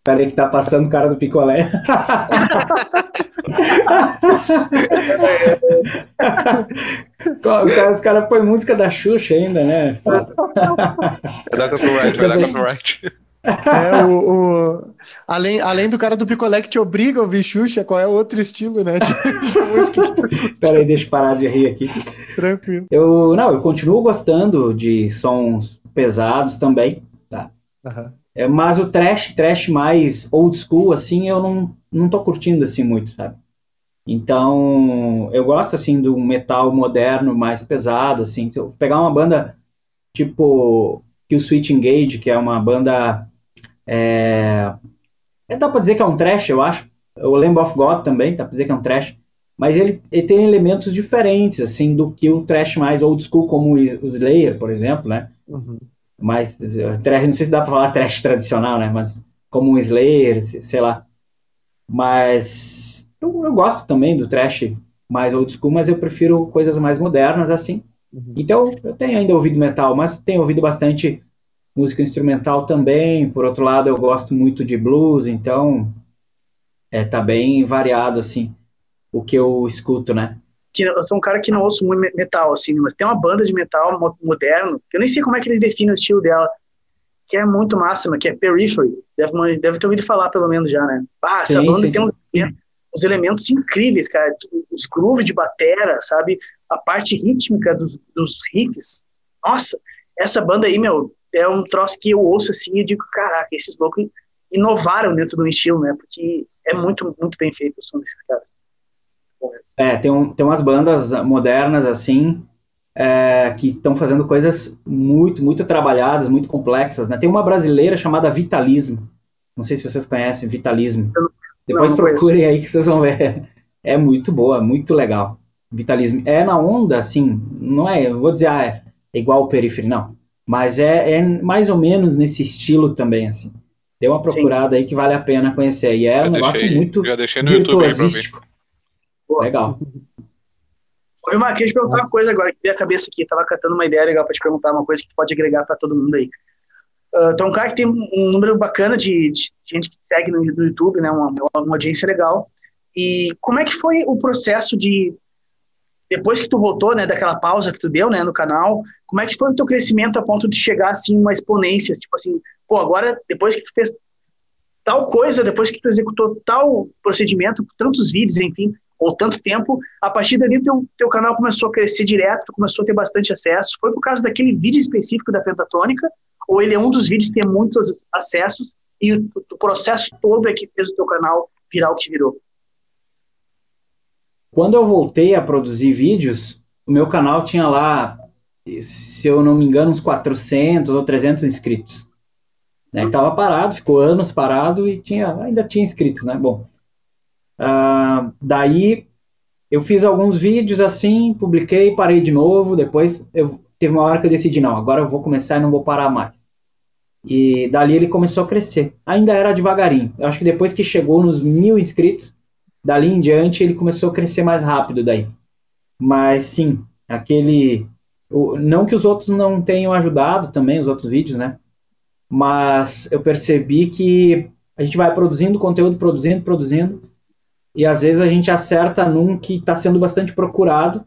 Peraí que tá passando o cara do picolé. Os caras põem música da Xuxa ainda, né? É da copyright, vai dar copyright. É, o, o, além, além do cara do picolé que te obriga a ouvir Xuxa, qual é o outro estilo, né? De, de música Pera aí, deixa eu parar de rir aqui. Tranquilo. Eu, não, eu continuo gostando de sons pesados também, tá? Uhum. É, mas o trash, trash mais old school, assim, eu não, não tô curtindo assim muito, sabe? Então, eu gosto assim do metal moderno, mais pesado, assim. Se eu pegar uma banda tipo que o Switch Engage, que é uma banda é, é, dá pra dizer que é um trash, eu acho. O Lamb of God também, dá pra dizer que é um trash. Mas ele, ele, tem elementos diferentes, assim, do que o trash mais old school, como o Slayer, por exemplo, né? Uhum. Mais trash, não sei se dá para falar trash tradicional, né? Mas como um Slayer, sei lá. Mas eu, eu, gosto também do trash mais old school, mas eu prefiro coisas mais modernas assim. Uhum. Então eu tenho ainda ouvido metal, mas tenho ouvido bastante música instrumental também. Por outro lado, eu gosto muito de blues, então é, tá bem variado assim o que eu escuto, né? Que eu sou um cara que não ouço muito metal, assim, mas tem uma banda de metal moderno, que eu nem sei como é que eles definem o estilo dela, que é muito máxima, que é Periphery. Deve, deve ter ouvido falar, pelo menos, já, né? Ah, essa sim, banda sim, tem uns, uns, elementos incríveis, cara. Os grooves de batera, sabe? A parte rítmica dos, dos riffs. Nossa, essa banda aí, meu, é um troço que eu ouço assim e digo, caraca, esses loucos inovaram dentro do estilo, né? Porque é muito, muito bem feito o som desses caras. É, tem, um, tem umas bandas modernas assim é, que estão fazendo coisas muito, muito trabalhadas, muito complexas. Né? Tem uma brasileira chamada Vitalismo. Não sei se vocês conhecem Vitalismo. Depois não, procurem aí que vocês vão ver. É muito boa, muito legal. Vitalismo. É na onda, assim, não é, eu vou dizer, ah, é igual o Periphery, não. Mas é, é mais ou menos nesse estilo também, assim. Dê uma procurada Sim. aí que vale a pena conhecer. E é um negócio muito virtuosístico. Legal. Oi, Mar, queria te perguntar uma coisa agora, que veio a cabeça aqui, tava catando uma ideia legal para te perguntar, uma coisa que pode agregar para todo mundo aí. Uh, então, um cara que tem um número bacana de, de gente que segue no, no YouTube, né, uma, uma, audiência legal. E como é que foi o processo de, depois que tu voltou, né, daquela pausa que tu deu, né, no canal, como é que foi o teu crescimento a ponto de chegar, assim, uma exponência, tipo assim, pô, agora, depois que tu fez tal coisa, depois que tu executou tal procedimento, tantos vídeos, enfim, ou tanto tempo, a partir dali teu, teu canal começou a crescer direto, começou a ter bastante acesso. Foi por causa daquele vídeo específico da pentatônica, ou ele é um dos vídeos que tem muitos acessos e o, o processo todo é que fez o teu canal virar o que virou? Quando eu voltei a produzir vídeos, o meu canal tinha lá, se eu não me engano, uns 400 ou 300 inscritos. Né, estava parado, ficou anos parado e tinha, ainda tinha inscritos, né? Bom, Uh, daí eu fiz alguns vídeos assim, publiquei, parei de novo. Depois eu teve uma hora que eu decidi não, agora eu vou começar e não vou parar mais. E dali ele começou a crescer. Ainda era devagarinho. Eu acho que depois que chegou nos mil inscritos, dali em diante ele começou a crescer mais rápido daí. Mas sim, aquele não que os outros não tenham ajudado também, os outros vídeos, né? Mas eu percebi que a gente vai produzindo conteúdo, produzindo, produzindo, e às vezes a gente acerta num que está sendo bastante procurado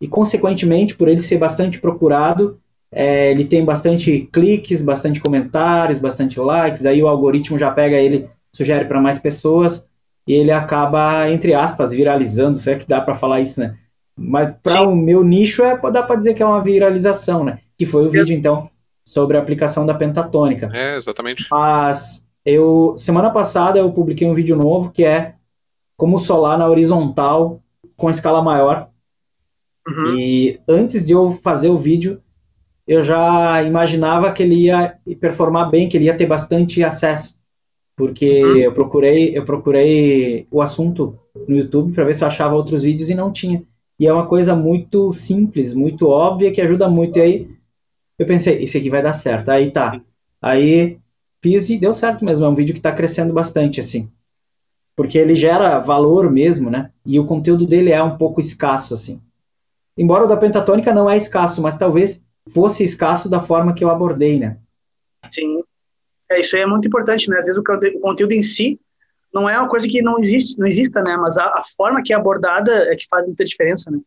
e consequentemente por ele ser bastante procurado é, ele tem bastante cliques, bastante comentários, bastante likes, aí o algoritmo já pega ele, sugere para mais pessoas e ele acaba entre aspas viralizando, será que dá para falar isso, né? Mas para o meu nicho é dá para dizer que é uma viralização, né? Que foi o vídeo então sobre a aplicação da pentatônica. É, exatamente. Mas eu semana passada eu publiquei um vídeo novo que é como solar na horizontal com escala maior. Uhum. E antes de eu fazer o vídeo, eu já imaginava que ele ia performar bem, que ele ia ter bastante acesso, porque uhum. eu procurei, eu procurei o assunto no YouTube para ver se eu achava outros vídeos e não tinha. E é uma coisa muito simples, muito óbvia que ajuda muito. E aí eu pensei, isso aqui vai dar certo. Aí tá. Aí fiz e deu certo mesmo. É um vídeo que está crescendo bastante assim porque ele gera valor mesmo, né? E o conteúdo dele é um pouco escasso, assim. Embora o da pentatônica não é escasso, mas talvez fosse escasso da forma que eu abordei, né? Sim. É, isso aí é muito importante, né? Às vezes o conteúdo em si não é uma coisa que não existe, não exista, né? Mas a, a forma que é abordada é que faz muita diferença, né?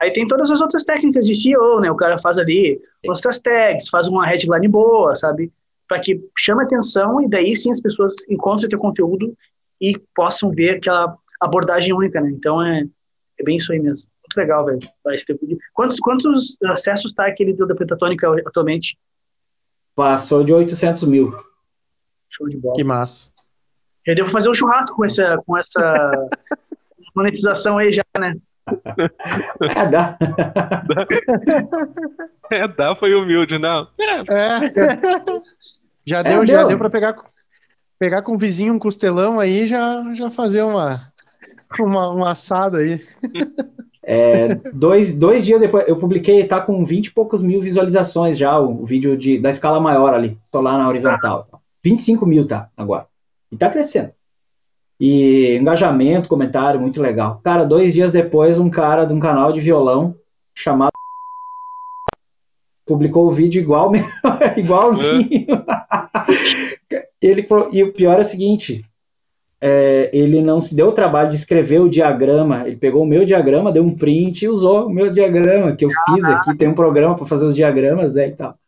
Aí tem todas as outras técnicas de SEO, né? O cara faz ali, lança as tags, faz uma headline boa, sabe? Para que chame atenção e daí sim as pessoas encontrem o teu conteúdo e possam ver aquela abordagem única, né? Então é, é bem isso aí mesmo. Muito legal, velho. Quantos, quantos acessos está aquele da Pentatônica atualmente? Passou de 800 mil. Show de bola. Que massa. Eu devo fazer um churrasco com essa, com essa monetização aí já, né? É, dá. É, dá, foi humilde, não. É. é. Já deu, é, já deu, deu para pegar pegar com o vizinho um costelão aí já já fazer uma, uma um assado aí. É, dois, dois dias depois, eu publiquei, tá com 20 e poucos mil visualizações já, o, o vídeo de, da escala maior ali, estou lá na horizontal. 25 mil tá, agora. E tá crescendo. E engajamento, comentário, muito legal. Cara, dois dias depois, um cara de um canal de violão chamado publicou o vídeo igual, igualzinho. Ele e o pior é o seguinte, é, ele não se deu o trabalho de escrever o diagrama. Ele pegou o meu diagrama, deu um print e usou o meu diagrama que eu fiz aqui. Tem um programa para fazer os diagramas, né, e tal.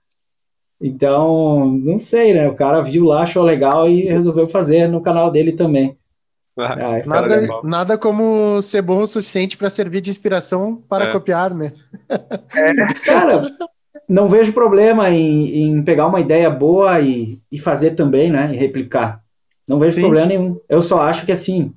Então, não sei, né? O cara viu lá, achou legal e resolveu fazer no canal dele também. Ah, nada, nada como ser bom o suficiente para servir de inspiração para é. copiar, né? É. Cara, não vejo problema em, em, pegar uma ideia boa e, e fazer também, né? E replicar. Não vejo sim, problema sim. nenhum. Eu só acho que assim,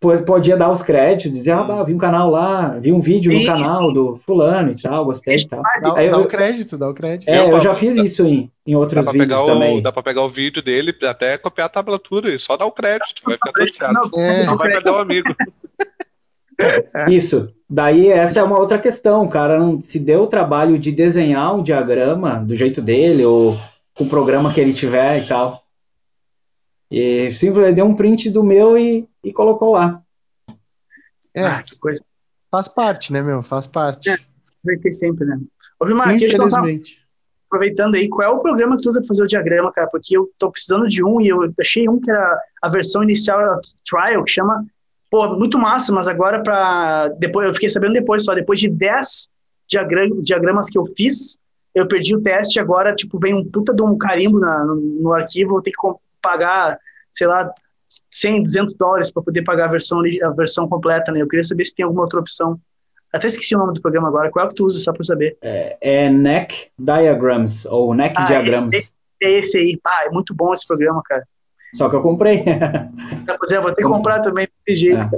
podia dar os créditos, dizer, ah, vi um canal lá, vi um vídeo no canal do fulano e tal, gostei e tal. Dá, dá o crédito, dá o crédito. É, eu já fiz isso em, em outros vídeos o, também. Dá pra pegar o vídeo dele, até copiar a tablatura e só dar o crédito, vai ficar tudo certo. Não, é. não vai perder o amigo. Isso. Daí essa é uma outra questão, o cara não se deu o trabalho de desenhar um diagrama do jeito dele ou com o programa que ele tiver e tal. E simplesmente deu um print do meu e, e colocou lá. É, ah, que coisa. Faz parte, né, meu? Faz parte. É, vai ter sempre, né? Ô, Vilmar, Infelizmente. aproveitando aí, qual é o programa que tu usa para fazer o diagrama, cara? Porque eu tô precisando de um e eu achei um que era a versão inicial, a trial, que chama, pô, muito massa, mas agora para depois, eu fiquei sabendo depois só, depois de 10 diagram, diagramas que eu fiz, eu perdi o teste agora, tipo, vem um puta de um carimbo na, no, no arquivo, vou ter que pagar, sei lá, 100, 200 dólares para poder pagar a versão, a versão completa, né? Eu queria saber se tem alguma outra opção. Até esqueci o nome do programa agora. Qual é que tu usa, só para saber? É, é Neck Diagrams, ou Neck ah, Diagrams. Esse, é esse aí. Ah, é muito bom esse programa, cara. Só que eu comprei. pois é, vou ter que comprar também, de jeito.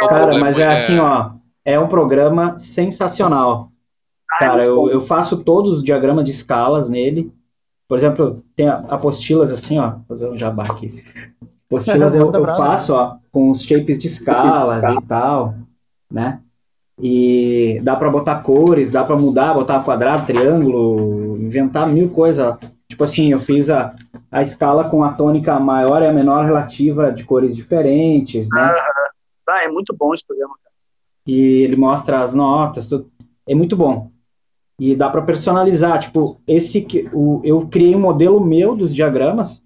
É. Cara, mas é assim, ó. É um programa sensacional. Ah, cara, é eu, eu faço todos os diagramas de escalas nele. Por exemplo, tem apostilas assim, ó, vou fazer um jabá aqui. Apostilas eu, eu faço, ó, com os shapes de escalas e tal, né? E dá para botar cores, dá para mudar, botar quadrado, triângulo, inventar mil coisas. Tipo assim, eu fiz a, a escala com a tônica maior e a menor relativa de cores diferentes, né? Ah, é muito bom esse programa, cara. E ele mostra as notas, tudo. É muito bom. E dá para personalizar, tipo, esse que o, eu criei um modelo meu dos diagramas,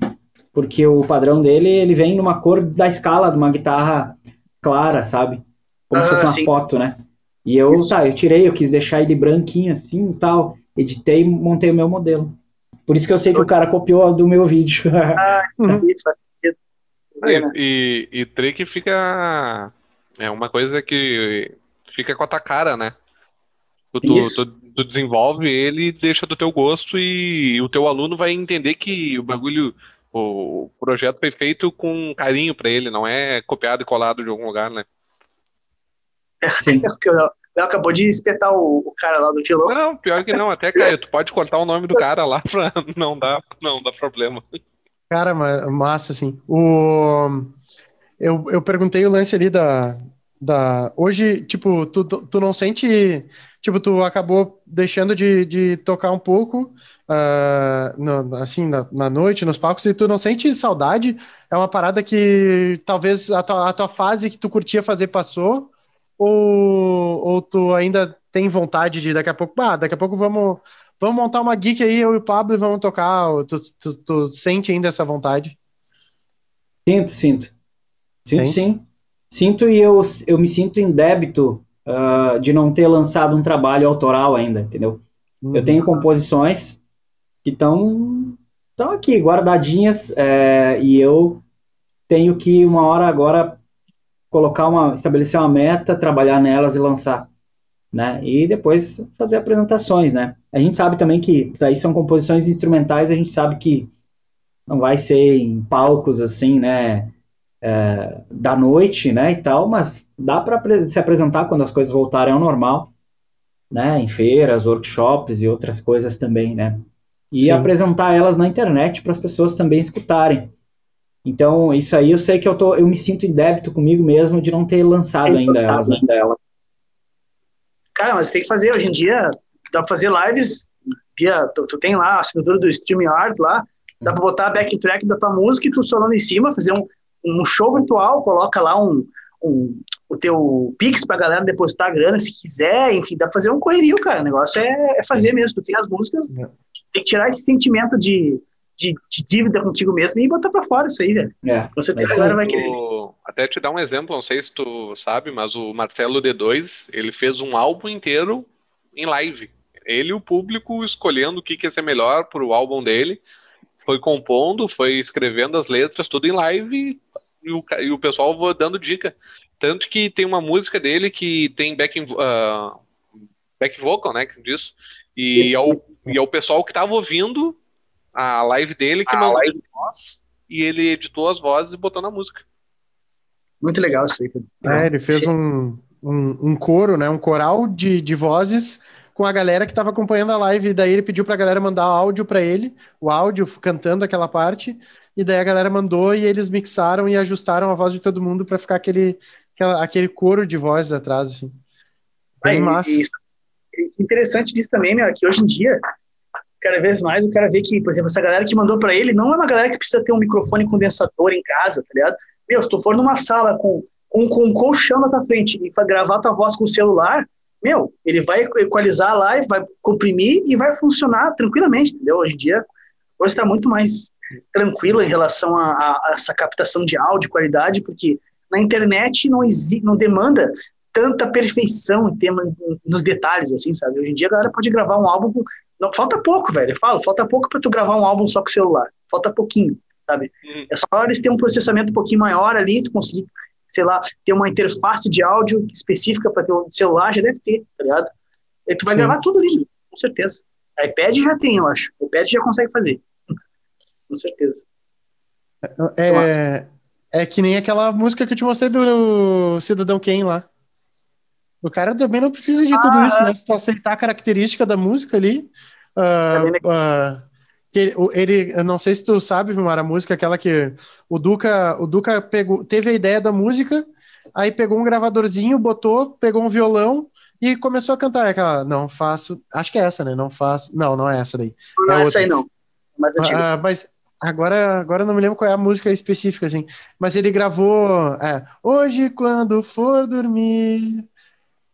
porque o padrão dele, ele vem numa cor da escala de uma guitarra clara, sabe? Como ah, se fosse uma sim. foto, né? E eu, Isso. tá, eu tirei, eu quis deixar ele branquinho assim e tal, editei e montei o meu modelo. Por isso que eu sei que o cara copiou do meu vídeo. Ah, uhum. e, e, e trick fica. É uma coisa que fica com a tua cara, né? Tu, tu, tu, tu desenvolve ele e deixa do teu gosto e o teu aluno vai entender que o bagulho, o projeto foi feito com carinho para ele, não é copiado e colado de algum lugar, né? Sim. Léo acabou de espetar o, o, cara lá do Tilão. Não, pior que não, até Caio, tu pode cortar o nome do cara lá pra não dar, não dá problema. Cara, massa, assim. O... Eu, eu perguntei o lance ali da, da. Hoje, tipo, tu, tu não sente tipo, tu acabou deixando de, de tocar um pouco, uh, no, assim, na, na, noite, nos palcos, e tu não sente saudade? É uma parada que talvez a tua, a tua fase que tu curtia fazer passou? Ou, ou tu ainda tem vontade de daqui a pouco, ah, daqui a pouco vamos, vamos montar uma geek aí, eu e o Pablo, e vamos tocar? Tu, tu, tu sente ainda essa vontade? Sinto, sinto. Sinto, sim. Sinto e eu, eu me sinto em débito uh, de não ter lançado um trabalho autoral ainda, entendeu? Uhum. Eu tenho composições que estão estão aqui guardadinhas é, e eu tenho que uma hora agora colocar uma estabelecer uma meta, trabalhar nelas e lançar, né? E depois fazer apresentações, né? A gente sabe também que aí são composições instrumentais, a gente sabe que não vai ser em palcos assim, né? é, da noite, né, e tal, mas dá para se apresentar quando as coisas voltarem ao normal, né, em feiras, workshops e outras coisas também, né, e Sim. apresentar elas na internet para as pessoas também escutarem. Então, isso aí eu sei que eu tô, eu me sinto em débito comigo mesmo de não ter lançado ainda elas. Né? Cara, mas tem que fazer. Hoje em dia, dá pra fazer lives via. Tu, tu tem lá a assinatura do StreamYard lá, dá pra botar a backtrack da tua música e tu solando em cima, fazer um, um show virtual, coloca lá um, um, o teu Pix pra galera depositar a grana se quiser, enfim, dá pra fazer um correrio, cara. O negócio é, é fazer mesmo. Tu tem as músicas, é. tem que tirar esse sentimento de, de, de, dívida contigo mesmo e botar pra fora isso aí, velho. É. Você tem, vai querer. Até te dar um exemplo, não sei se tu sabe, mas o Marcelo D2, ele fez um álbum inteiro em live. Ele e o público escolhendo o que, que ia ser melhor pro álbum dele. Foi compondo, foi escrevendo as letras, tudo em live e o, e o pessoal dando dica. Tanto que tem uma música dele que tem back, uh, back vocal, né? Que diz. E é, o, e é o pessoal que tava ouvindo a live dele que mandou live voz e ele editou as vozes e botou na música. Muito legal isso aí. É, ele fez um, um, um, coro, né? Um coral de, de vozes com a galera que estava acompanhando a live. Daí ele pediu para a galera mandar áudio para ele, o áudio cantando aquela parte. E daí a galera mandou e eles mixaram e ajustaram a voz de todo mundo para ficar aquele, aquela, aquele coro de vozes atrás, assim. Bem ah, massa. E, e, interessante disso também, meu, é que hoje em dia, cada vez mais o cara vê que, por exemplo, essa galera que mandou para ele não é uma galera que precisa ter um microfone condensador em casa, tá ligado? Meu, se tu for numa sala com, com, com um colchão na tua frente e para gravar tua voz com o celular, meu, ele vai equalizar a live, vai comprimir e vai funcionar tranquilamente, entendeu? Hoje em dia, hoje está muito mais tranquilo em relação a, a, a, essa captação de áudio, qualidade, porque na internet não, não demanda tanta perfeição em tema, nos detalhes, assim, sabe? Hoje em dia a galera pode gravar um álbum com, não, falta pouco, velho. Eu falo, falta pouco para tu gravar um álbum só com celular. Falta pouquinho, sabe? Hum. É só eles terem um processamento um pouquinho maior ali, tu conseguir, sei lá, ter uma interface de áudio específica para teu celular, já deve ter, tá ligado? E tu vai Sim. gravar tudo ali, com certeza. iPad já tem, eu acho. O iPad já consegue fazer. com certeza. É, é que nem aquela música que eu te mostrei do Cidadão Kane lá. O cara também não precisa de tudo ah, isso, né? Se tu aceitar a característica da música ali. Uh, uh, ele, ele, eu não sei se tu sabe, Vilmar, a música aquela que o Duca, o Duca pegou, teve a ideia da música, aí pegou um gravadorzinho, botou, pegou um violão e começou a cantar aquela, não faço, acho que é essa, né? Não faço, não, não é essa daí. Não é, é essa aí não. Mas, uh, mas agora, agora não me lembro qual é a música específica, assim. Mas ele gravou, é, hoje quando for dormir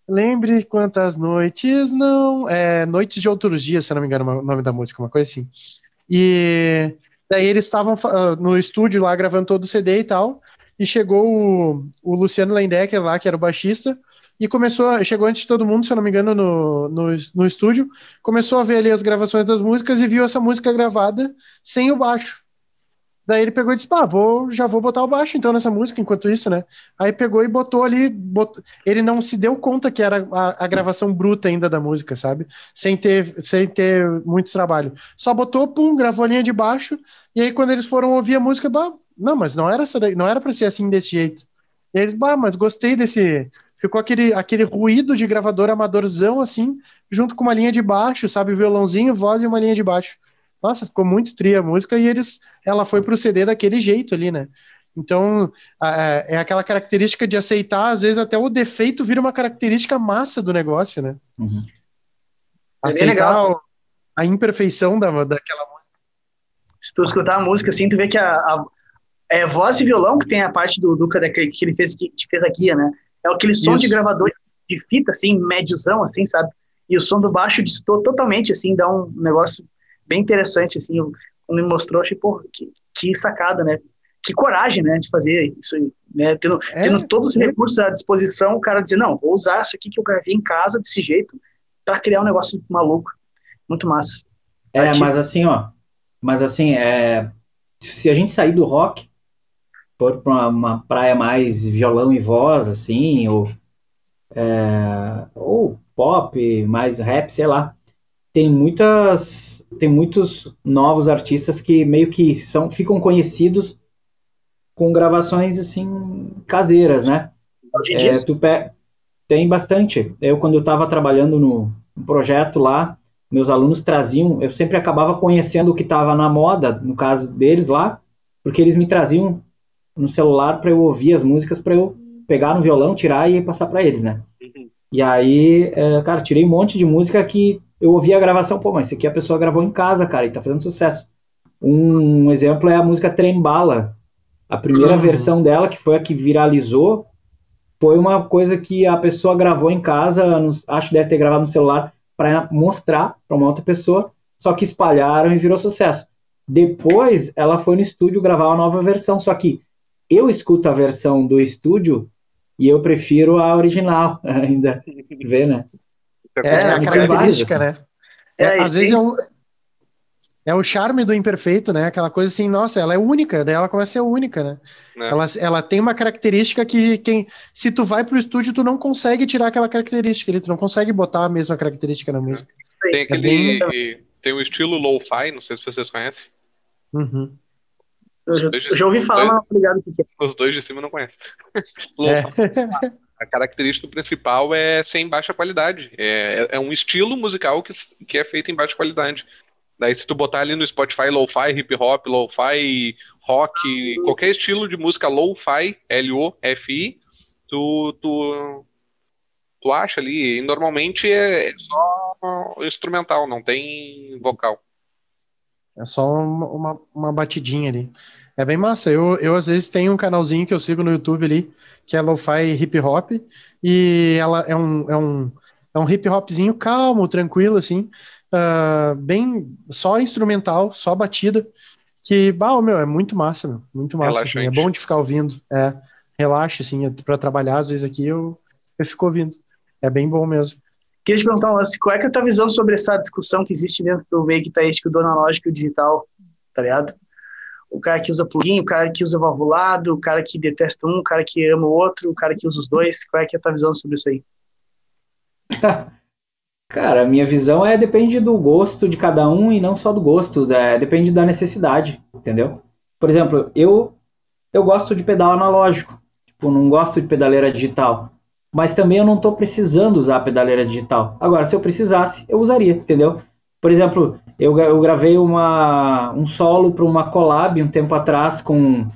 Lembre quantas noites não. É, Noites de Outros Dias, se não me engano, o nome da música, uma coisa assim. E daí eles estavam uh, no estúdio lá gravando todo o CD e tal. E chegou o, o Luciano Lendecker lá, que era o baixista, e começou, chegou antes de todo mundo, se eu não me engano, no, no, no estúdio, começou a ver ali as gravações das músicas e viu essa música gravada sem o baixo. Daí ele pegou e disse, pá, vou, já vou botar o baixo então nessa música enquanto isso, né? Aí pegou e botou ali, botou... ele não se deu conta que era a, a, gravação bruta ainda da música, sabe? Sem ter, sem ter muito trabalho. Só botou, pum, gravou a linha de baixo, e aí quando eles foram ouvir a música, bah, não, mas não era, não era pra ser assim desse jeito. E eles, bah, mas gostei desse... Ficou aquele, aquele ruído de gravador amadorzão, assim, junto com uma linha de baixo, sabe? Violãozinho, voz e uma linha de baixo. Nossa, ficou muito tria a música e eles, ela foi pro CD daquele jeito ali, né? Então, é, é aquela característica de aceitar, às vezes até o defeito vira uma característica massa do negócio, né? Uhum. Aceitar é legal. a imperfeição da, daquela música. Se tu escutar a música assim, tu vê que a, a é voz e violão que tem a parte do Duca que ele fez, que fez a guia, né? É aquele som Isso. de gravador de fita, assim, médiozão, assim, sabe? E o som do baixo distou totalmente, assim, dá um negócio bem interessante, assim, quando me mostrou, achei, pô, que, que sacada, né? Que coragem, né, de fazer isso aí, né? Tendo, é, tendo todos os recursos à disposição, o cara dizer, não, vou usar isso aqui que eu gravei em casa desse jeito para criar um negócio maluco. Muito massa. É, Artista. mas assim, ó, mas assim, é, se a gente sair do rock, for para uma, uma, praia mais violão e voz, assim, ou, é, ou pop, mais rap, sei lá, tem muitas tem muitos novos artistas que meio que são ficam conhecidos com gravações assim caseiras, né? É, pe... Tem bastante. Eu quando eu estava trabalhando no, no projeto lá, meus alunos traziam, eu sempre acabava conhecendo o que estava na moda, no caso deles lá, porque eles me traziam no celular para eu ouvir as músicas para eu pegar no violão, tirar e passar para eles, né? Uhum. E aí, é, cara, tirei um monte de música que eu ouvi a gravação, pô, mas isso aqui a pessoa gravou em casa, cara, e tá fazendo sucesso. Um exemplo é a música Trembala. A primeira uhum. versão dela, que foi a que viralizou, foi uma coisa que a pessoa gravou em casa, acho que deve ter gravado no celular, para mostrar para uma outra pessoa, só que espalharam e virou sucesso. Depois, ela foi no estúdio gravar uma nova versão, só que eu escuto a versão do estúdio e eu prefiro a original ainda, vê, né? É, é a característica, assim. né? É, é às vezes é, um, é o charme do imperfeito, né? Aquela coisa assim, nossa, ela é única, daí ela começa a ser única, né? É. Ela, ela tem uma característica que quem, se tu vai pro estúdio, tu não consegue tirar aquela característica, ele, tu não consegue botar a mesma característica na música. Tem é aquele, bem... tem o estilo lo-fi, não sei se vocês conhecem. Uhum. Eu já, já ouvi falar, dois, mas obrigado. Os dois de cima não conhecem. É. A característica principal é ser em baixa qualidade. É, é um estilo musical que, que é feito em baixa qualidade. Daí, se tu botar ali no Spotify lo-fi, hip hop, lo-fi, rock, qualquer estilo de música lo-fi, L-O-F-I, tu, tu, tu acha ali. E normalmente é, é só instrumental, não tem vocal. É só uma, uma, uma, batidinha ali. É bem massa. Eu, eu, às vezes, tenho um canalzinho que eu sigo no YouTube ali, que é Lo-Fi Hip Hop, e ela é um, é um, é um hip hopzinho calmo, tranquilo, assim, uh, bem, só instrumental, só batida, que, bah, meu, é muito massa, meu, muito massa, assim, é bom de ficar ouvindo, é, relaxa, assim, é para trabalhar, às vezes aqui eu, eu fico ouvindo, é bem bom mesmo. Queria te perguntar lance, qual é, é a tua visão sobre essa discussão que existe dentro do meio guitarrístico do analógico e digital, tá ligado? O cara que usa plugin, o cara que usa valvulado, o cara que detesta um, o cara que ama o outro, o cara que usa os dois, qual é, que é a tua visão sobre isso aí? Cara, a minha visão é depende do gosto de cada um e não só do gosto, depende da necessidade, entendeu? Por exemplo, eu eu gosto de pedal analógico, tipo, não gosto de pedaleira digital mas também eu não estou precisando usar a pedaleira digital. Agora, se eu precisasse, eu usaria, entendeu? Por exemplo, eu, eu gravei uma, um solo para uma collab um tempo atrás com,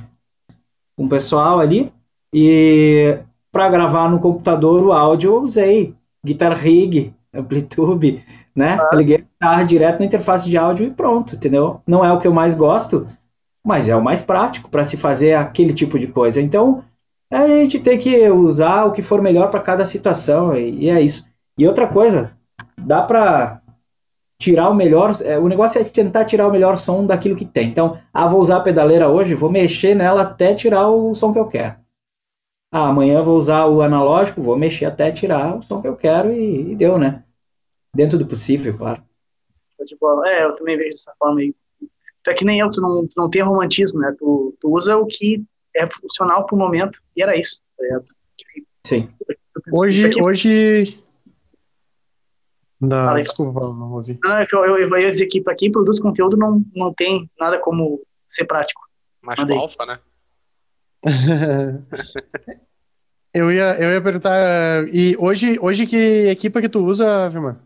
com um pessoal ali, e para gravar no computador o áudio eu usei Guitar Rig, Amplitude, né? Ah. liguei a guitarra direto na interface de áudio e pronto, entendeu? Não é o que eu mais gosto, mas é o mais prático para se fazer aquele tipo de coisa. Então, a gente tem que usar o que for melhor para cada situação e, e, é isso. E outra coisa, dá para tirar o melhor, é, o negócio é tentar tirar o melhor som daquilo que tem. Então, ah, vou usar a pedaleira hoje, vou mexer nela até tirar o som que eu quero. Ah, amanhã vou usar o analógico, vou mexer até tirar o som que eu quero e, e deu, né? Dentro do possível, claro. Tipo, é, eu também vejo dessa forma aí. Tu é que nem eu, tu não, tu não tem romantismo, né? Tu, tu usa o que é funcional para o momento, e era isso. Tá Sim. Hoje, aqui... Não, desculpa, não ouvi. Não, é eu, eu, eu ia dizer que para quem produz conteúdo não, não tem nada como ser prático. Mais alfa, né? eu, ia, eu ia perguntar, e hoje, hoje que equipa que tu usa, Vilmar?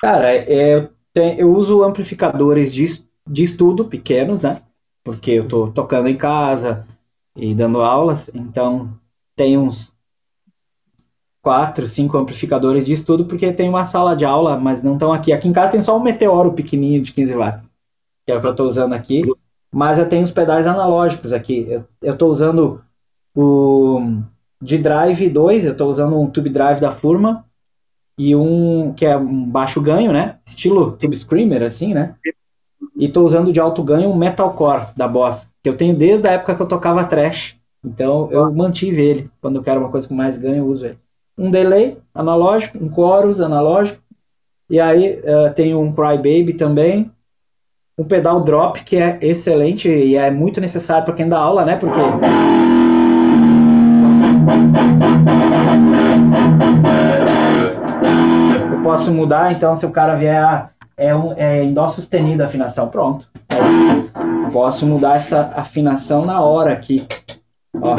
Cara, é, eu, eu uso amplificadores de, de estudo pequenos, né? porque eu estou tocando em casa e dando aulas, então tem uns quatro, cinco amplificadores de estudo, porque tem uma sala de aula, mas não estão aqui. Aqui em casa tem só um meteoro pequenininho de 15 watts, que é o que eu estou usando aqui, mas eu tenho os pedais analógicos aqui. Eu estou usando o de Drive 2, eu estou usando um Tube Drive da Furma, e um que é um baixo ganho, né? Estilo Tube Screamer, assim, né? E estou usando de alto ganho um metalcore da Boss, que eu tenho desde a época que eu tocava trash. Então eu mantive ele. Quando eu quero uma coisa com mais ganho, eu uso ele. Um delay analógico, um chorus analógico. E aí uh, tem um Crybaby também. Um pedal drop que é excelente e é muito necessário para quem dá aula, né? Porque eu posso mudar, então se o cara vier a é, um, é em dó sustenido a afinação. Pronto. posso mudar essa afinação na hora aqui. Ó.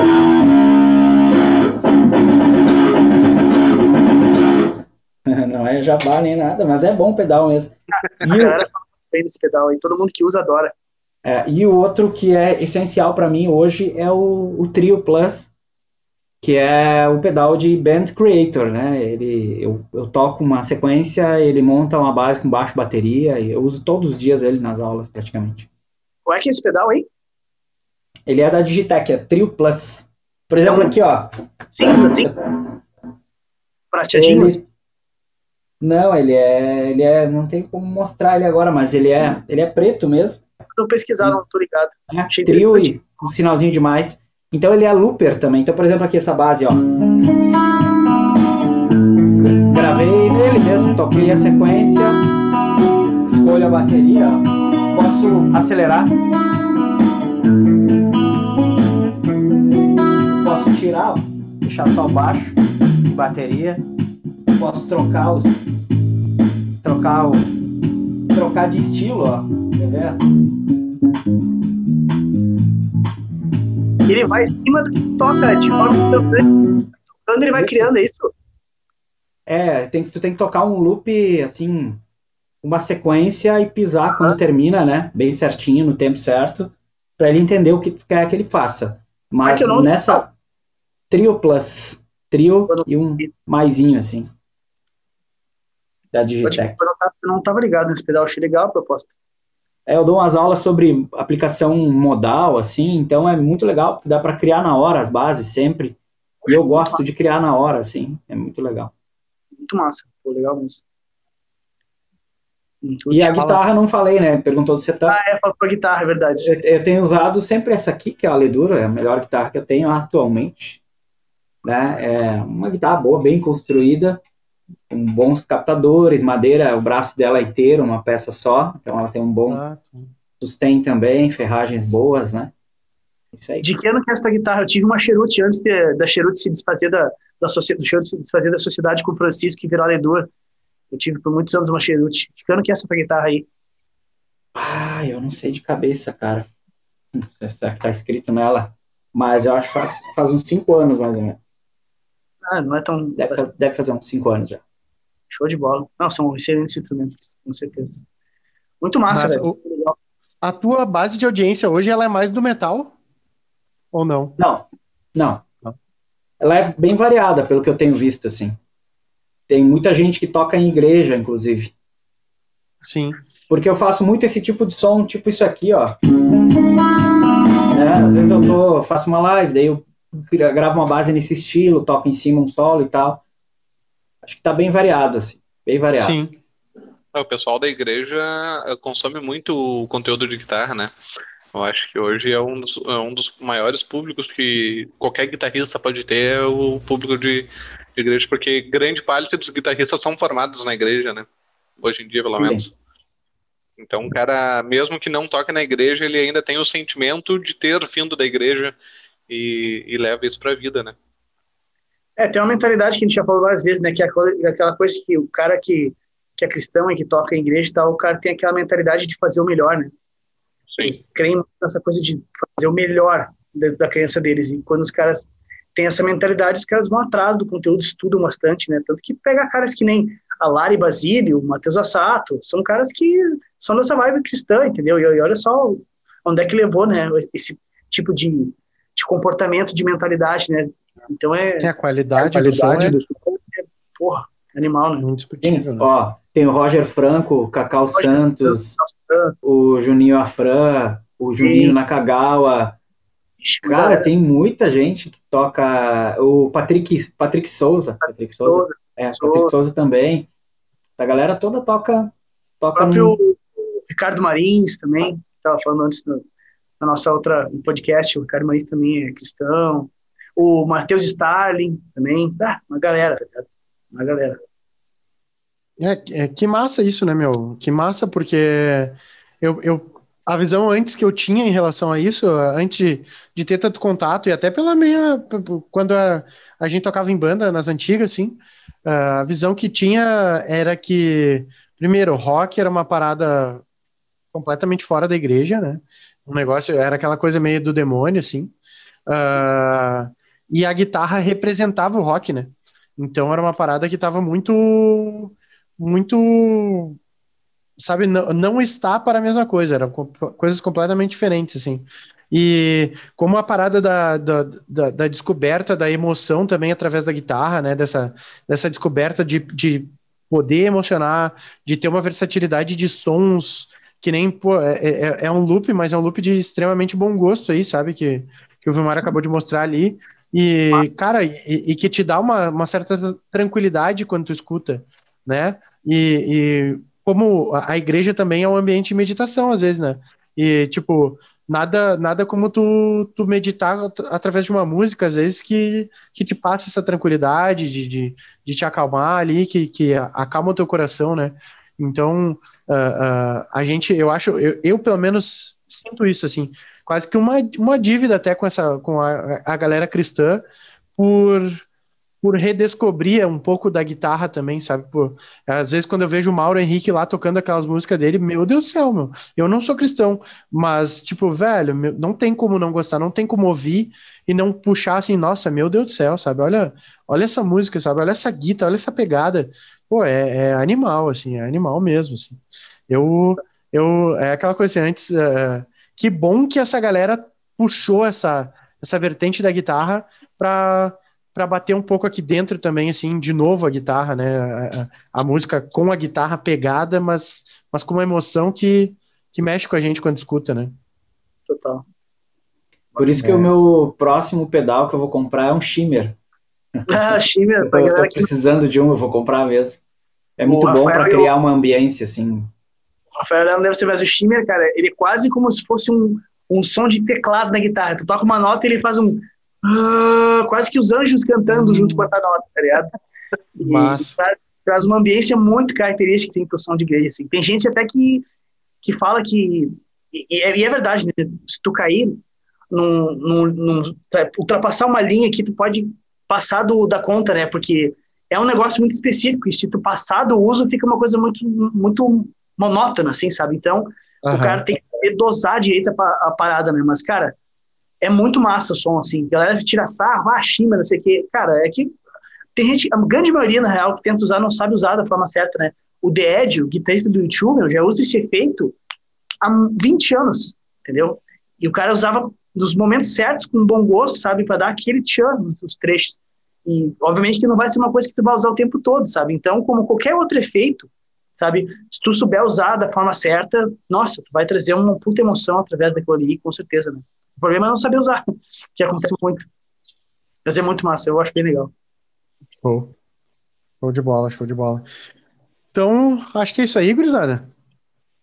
Não é jabá nem nada, mas é bom o pedal mesmo. E a galera fala bem desse pedal aí, todo mundo que usa adora. É, e o outro que é essencial para mim hoje é o, o Trio Plus, que é o pedal de Band Creator, né? Ele, eu, eu toco uma sequência, ele monta uma base com baixo bateria, e eu uso todos os dias ele nas aulas, praticamente. Qual é que é esse pedal aí? Ele é da Digitec, é Trio Plus. Por exemplo, aqui, ó. Cinza, assim? Prateadinho? Ele... Não, ele é, ele é, não tem como mostrar ele agora, mas ele é, ele é preto mesmo. Não pesquisar, não tô ligado. É, trio e um sinalzinho de mais. Então ele é looper também. Então, por exemplo, aqui essa base, ó. Gravei nele mesmo, toquei a sequência, escolho a bateria, posso acelerar. Posso tirar, ó, deixar só baixo, bateria. Posso trocar os trocar o trocar de estilo, ó. Tá ele vai em cima do que toca, de forma Quando ele vai criando, é isso? É, tem, tu tem que tocar um loop, assim, uma sequência e pisar quando termina, né? Bem certinho, no tempo certo, para ele entender o que tu quer que ele faça. Mas nessa trio plus, trio e um maisinho, assim. Da Digitec. Eu não estava ligado nesse pedal, achei legal a proposta. É, eu dou umas aulas sobre aplicação modal, assim, então é muito legal, dá para criar na hora as bases sempre. E eu gosto de criar na hora, assim, é muito legal. Muito massa, foi legal mesmo. Muito e a fala... guitarra não falei, né? Perguntou do setup. Ah, é, falou a guitarra, é verdade. Eu, eu, tenho usado sempre essa aqui, que é a Ledura, é a melhor guitarra que eu tenho atualmente. Né? É uma guitarra boa, bem construída com bons captadores, madeira, o braço dela é inteiro, uma peça só, então ela tem um bom ah, sustain também, ferragens boas, né? Isso aí. De que ano que é essa guitarra? Eu tive uma Cherute antes de, da Cherute se desfazer da, da sociedade, se desfazer da sociedade com o Francisco que virou Ledor. Eu tive por muitos anos uma Cherute. De que ano que é essa guitarra aí? Ah, eu não sei de cabeça, cara. Não sei se tá escrito nela, mas eu acho que faz, faz uns 5 anos mais ou menos. Ah, não é tão. Deve, deve fazer uns 5 anos já. Show de bola. Não, são excelentes instrumentos, com certeza. Muito massa, Mas, velho. O, a tua base de audiência hoje ela é mais do metal? Ou não? Não, não. não. Ela é bem variada, pelo que eu tenho visto, assim. Tem muita gente que toca em igreja, inclusive. Sim. Porque eu faço muito esse tipo de som, tipo isso aqui, ó. É, às vezes eu tô, faço uma live, daí eu gravo uma base nesse estilo, toco em cima um solo e tal. Acho que tá bem variado, assim, bem variado. Sim. É, o pessoal da igreja eh, consome muito o conteúdo de guitarra, né? Eu acho que hoje é um dos, é um dos maiores públicos que qualquer guitarrista pode ter, é o público de, de igreja, porque grande parte dos guitarristas são formados na igreja, né? Hoje em dia, pelo menos. Sim. Então, o cara, mesmo que não toque na igreja, ele ainda tem o sentimento de ter vindo da igreja e, e leva isso para a vida, né? É, tem uma mentalidade que a gente já falou várias vezes, né? Que é aquela coisa que o cara que, que é cristão e que toca em igreja e tal, o cara tem aquela mentalidade de fazer o melhor, né? Sim. Eles creem nessa coisa de fazer o melhor da, da crença deles. E quando os caras têm essa mentalidade, os caras vão atrás do conteúdo, estudam bastante, né? Tanto que pega caras que nem a Lari Basílio, o Matheus Assato, são caras que são dessa vibe cristã, entendeu? E, e olha só onde é que levou, né? Esse tipo de, de comportamento, de mentalidade, né? Então é. Tem a qualidade, a qualidade do, som é, é, porra, animal, né? Tem, né? Ó, tem o Roger Franco, o Cacau Santos, Santos, o Juninho Afran, o Juninho Sim. Nakagawa. Cara, tem muita gente que toca. O Patrick, Patrick Souza. Patrick Souza. Souza. É, Patrick Souza também. Essa galera toda toca. toca o próprio no... Ricardo Marins também, estava falando antes no, na nossa outra podcast, o Ricardo Marins também é cristão o Matheus Starling também, ah, uma galera, tá uma galera. É, é, que massa isso, né, meu? Que massa, porque eu, eu, a visão antes que eu tinha em relação a isso, antes de ter tanto contato, e até pela minha. Quando a, a gente tocava em banda nas antigas, assim, a visão que tinha era que, primeiro, rock era uma parada completamente fora da igreja, né? Um negócio, era aquela coisa meio do demônio, assim. Uh, e a guitarra representava o rock, né? Então era uma parada que estava muito muito sabe, não, não está para a mesma coisa, eram coisas completamente diferentes, assim. E como a parada da, da, da, da, descoberta da emoção também através da guitarra, né? Dessa, dessa descoberta de, de poder emocionar, de ter uma versatilidade de sons, que nem pô, é, é, é, um loop, mas é um loop de extremamente bom gosto aí, sabe? Que, que o Vilmar acabou de mostrar ali. E, cara, e, e que te dá uma, uma certa tranquilidade quando tu escuta, né? E, e como a igreja também é um ambiente de meditação, às vezes, né? E, tipo, nada nada como tu, tu meditar através de uma música, às vezes, que, que te passa essa tranquilidade, de, de, de te acalmar ali, que, que acalma o teu coração, né? Então, uh, uh, a gente, eu acho, eu, eu, pelo menos sinto isso, assim, quase que uma, uma dívida até com essa, com a, a galera cristã por por redescobrir um pouco da guitarra também, sabe? Por, às vezes, quando eu vejo o Mauro Henrique lá tocando aquelas músicas dele, meu Deus do céu, meu, eu não sou cristão, mas, tipo, velho, meu, não tem como não gostar, não tem como ouvir e não puxar assim, nossa, meu Deus do céu, sabe? Olha, olha essa música, sabe? Olha essa guitarra, olha essa pegada. Pô, é, é animal, assim, é animal mesmo, assim. Eu, eu, é aquela coisa assim, antes, uh, que bom que essa galera puxou essa, essa vertente da guitarra para para bater um pouco aqui dentro também, assim, de novo a guitarra, né? A, a, música com a guitarra pegada, mas, mas com uma emoção que, que mexe com a gente quando escuta, né? Total. Por isso que é. o meu próximo pedal que eu vou comprar é um Shimmer. Ah, Shimmer. eu tô, eu tô precisando de um, eu vou comprar mesmo. É muito o bom para criar uma ambiência, assim. Rafael não deve ser mais o Shimmer, cara. Ele é quase como se fosse um, um som de teclado na guitarra. Tu toca uma nota e ele faz um ah, quase que os anjos cantando junto com a nota, tá ligado? Mas... Traz, traz, uma ambiência muito característica assim, pro som de igreja. Assim. Tem gente até que, que fala que. E, é, e é verdade, né? Se tu cair, num, num, num, ultrapassar uma linha que tu pode passar do, da conta, né? Porque é um negócio muito específico. E se tu passar do uso, fica uma coisa muito, muito monótona, assim, sabe? Então, uhum. o cara tem que dosar direito a, a parada, né? Mas, cara, é muito massa o som, assim. Galera tira sarro, ah, chima, não sei o quê. Cara, é que tem gente, a grande maioria, na real, que tenta usar, não sabe usar da forma certa, né? O The Edge, o guitarrista do YouTube, eu já uso esse efeito há 20 anos, entendeu? E o cara usava nos momentos certos, com bom gosto, sabe? para dar aquele tchan nos trechos. E, obviamente, que não vai ser uma coisa que tu vai usar o tempo todo, sabe? Então, como qualquer outro efeito, sabe? Se tu souber usar da forma certa, nossa, tu vai trazer uma puta emoção através daquilo ali, com certeza, né? O problema é não saber usar, que acontece muito. Mas é muito massa, eu acho bem legal. Show. Show de bola, show de bola. Então, acho que é isso aí, gurizada.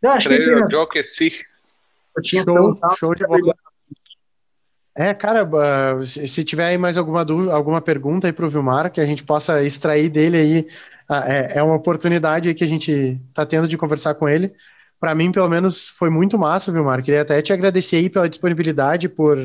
Eu acho que é isso aí. Eu que sim. Show, show de bola. É, cara, se tiver aí mais alguma dúvida, alguma pergunta aí pro Vilmar, que a gente possa extrair dele aí, é, é uma oportunidade que a gente tá tendo de conversar com ele para mim, pelo menos, foi muito massa, viu, Marco? Queria até te agradecer aí pela disponibilidade, por,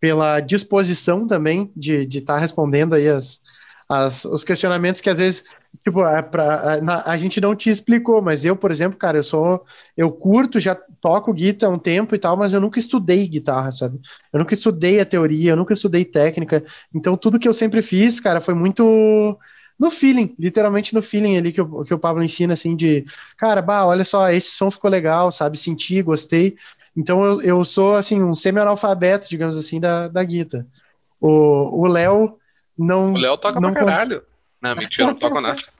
pela disposição também de estar tá respondendo aí as, as, os questionamentos que às vezes, tipo, é pra, a, a, gente não te explicou, mas eu, por exemplo, cara, eu sou, eu curto, já toco guitarra há um tempo e tal, mas eu nunca estudei guitarra, sabe? Eu nunca estudei a teoria, eu nunca estudei técnica, então tudo que eu sempre fiz, cara, foi muito no feeling, literalmente no feeling ali que o, que o Pablo ensina, assim, de, cara, bah, olha só, esse som ficou legal, sabe, senti, gostei. Então eu, eu sou, assim, um semi-analfabeto, digamos assim, da, da guita. O Léo não... O Léo toca não pra caralho. Não, mentira, não toca nada.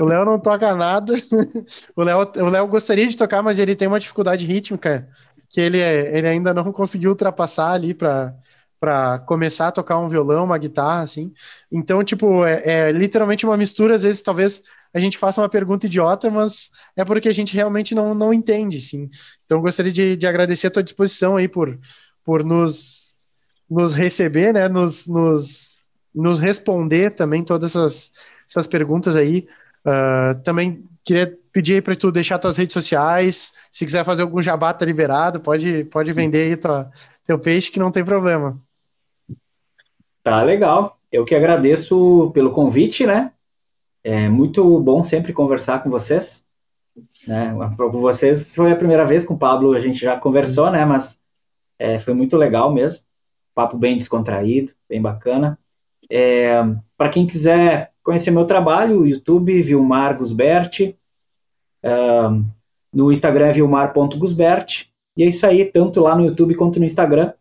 O Léo não toca nada. o Léo o Léo gostaria de tocar, mas ele tem uma dificuldade rítmica que ele, ele ainda não conseguiu ultrapassar ali para para começar a tocar um violão, uma guitarra, assim. Então, tipo, é, é, literalmente uma mistura, às vezes, talvez a gente faça uma pergunta idiota, mas é porque a gente realmente não, não entende, sim. Então, gostaria de, de agradecer a tua disposição aí por, por nos, nos receber, né, nos, nos, nos responder também todas essas, essas perguntas aí. Uh, também queria pedir para tu deixar tuas redes sociais, se quiser fazer algum jabá, tá liberado, pode, pode vender aí tua, teu peixe que não tem problema. Tá legal. Eu que agradeço pelo convite, né? É muito bom sempre conversar com vocês. Né? Com vocês foi a primeira vez com o Pablo, a gente já conversou, né? Mas é, foi muito legal mesmo. Papo bem descontraído, bem bacana. É, Para quem quiser conhecer meu trabalho, YouTube, Vilmar Gusberti. No Instagram é vilmar.gusbert. E é isso aí, tanto lá no YouTube quanto no Instagram.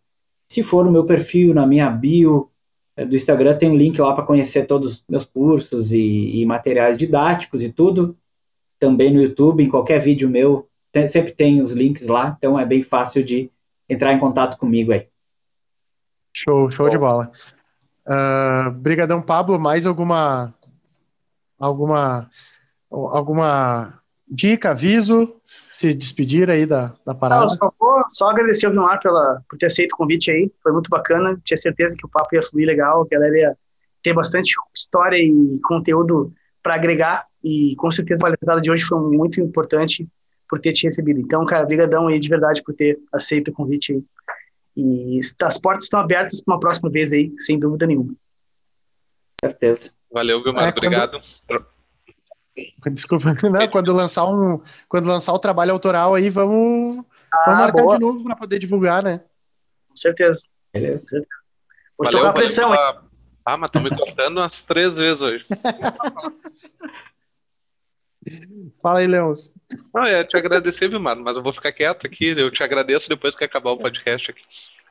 Se for no meu perfil, na minha bio é, do Instagram, tem um link lá para conhecer todos os meus cursos e, e, materiais didáticos e tudo. Também no YouTube, em qualquer vídeo meu, tem, sempre tem os links lá, então é bem fácil de entrar em contato comigo aí. Show, show Bom. de bola. Uh, brigadão, Pablo. Mais alguma alguma alguma dica, aviso, se despedir aí da, da parada? Não, só, vou, só agradecer ao Vilmar pela, por ter aceito o convite aí, foi muito bacana, tinha certeza que o papo ia fluir legal, a galera ia ter bastante história e conteúdo para agregar, e com certeza a palestra de hoje foi muito importante por ter te recebido. Então, cara, brigadão aí de verdade por ter aceito o convite aí. E as portas estão abertas para uma próxima vez aí, sem dúvida nenhuma. Certeza. Valeu, Vilmar, é, obrigado. Quando... Desculpa, não, quando lançar um, quando lançar o trabalho autoral aí, vamos, ah, vamos marcar boa. de novo para poder divulgar, né? Com certeza. Beleza. Vou valeu, tocar a pressão. Pela... Ah, mas estão me cortando umas três vezes hoje. Fala aí, Leôncio. Não, é te agradecer, viu, mano? Mas eu vou ficar quieto aqui. Eu te agradeço depois que acabar o podcast aqui.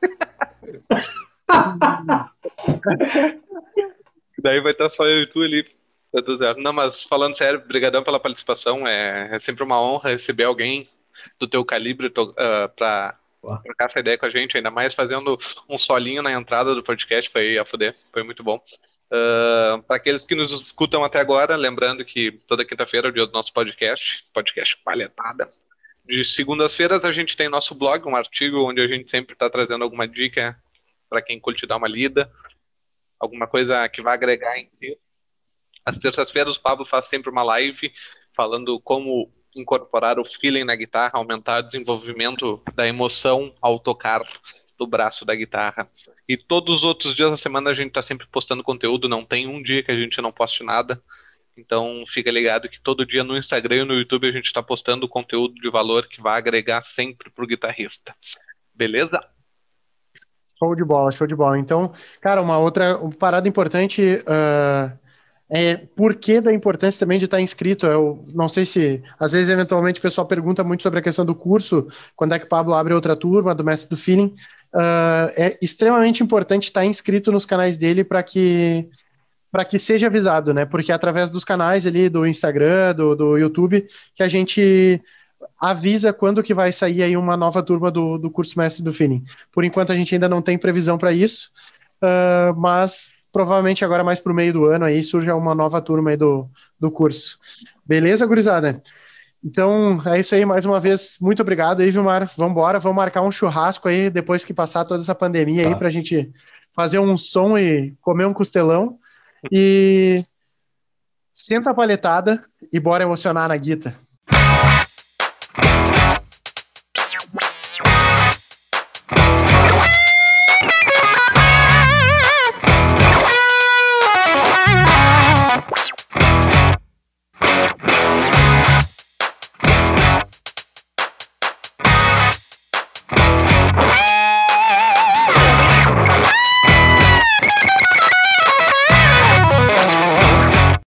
Daí vai estar só eu e tu ali. Tá tudo certo. Não, mas falando sério, brigadão pela participação. É, é sempre uma honra receber alguém do teu calibre uh, para trocar essa ideia com a gente, ainda mais fazendo um solinho na entrada do podcast, foi a fuder, foi muito bom. Para aqueles que nos escutam até agora, lembrando que toda quinta-feira é o dia do nosso podcast, podcast Palhetada. De segundas-feiras a gente tem nosso blog, um artigo onde a gente sempre está trazendo alguma dica para quem curte dar uma lida, alguma coisa que vai agregar em texto às terças-feiras, o Pablo faz sempre uma live falando como incorporar o feeling na guitarra, aumentar o desenvolvimento da emoção ao tocar do braço da guitarra. E todos os outros dias da semana a gente está sempre postando conteúdo, não tem um dia que a gente não poste nada. Então fica ligado que todo dia no Instagram e no YouTube a gente está postando conteúdo de valor que vai agregar sempre para o guitarrista. Beleza? Show de bola, show de bola. Então, cara, uma outra parada importante. Uh é, por que da importância também de estar inscrito? Eu não sei se, às vezes, eventualmente, o pessoal pergunta muito sobre a questão do curso, quando é que o Pablo abre outra turma, do Mestre do Feeling. Uh, é extremamente importante estar inscrito nos canais dele para que para que seja avisado, né? Porque é através dos canais ali do Instagram, do, do YouTube, que a gente avisa quando que vai sair aí uma nova turma do, do curso Mestre do Feeling. Por enquanto a gente ainda não tem previsão para isso, uh, mas provavelmente agora mais para o meio do ano aí surge uma nova turma aí do, do curso. Beleza, gurizada? Então, é isso aí, mais uma vez, muito obrigado aí, Vilmar. Vamos embora, vamos marcar um churrasco aí, depois que passar toda essa pandemia tá. aí, para a gente fazer um som e comer um costelão. E senta a palhetada e bora emocionar na guita.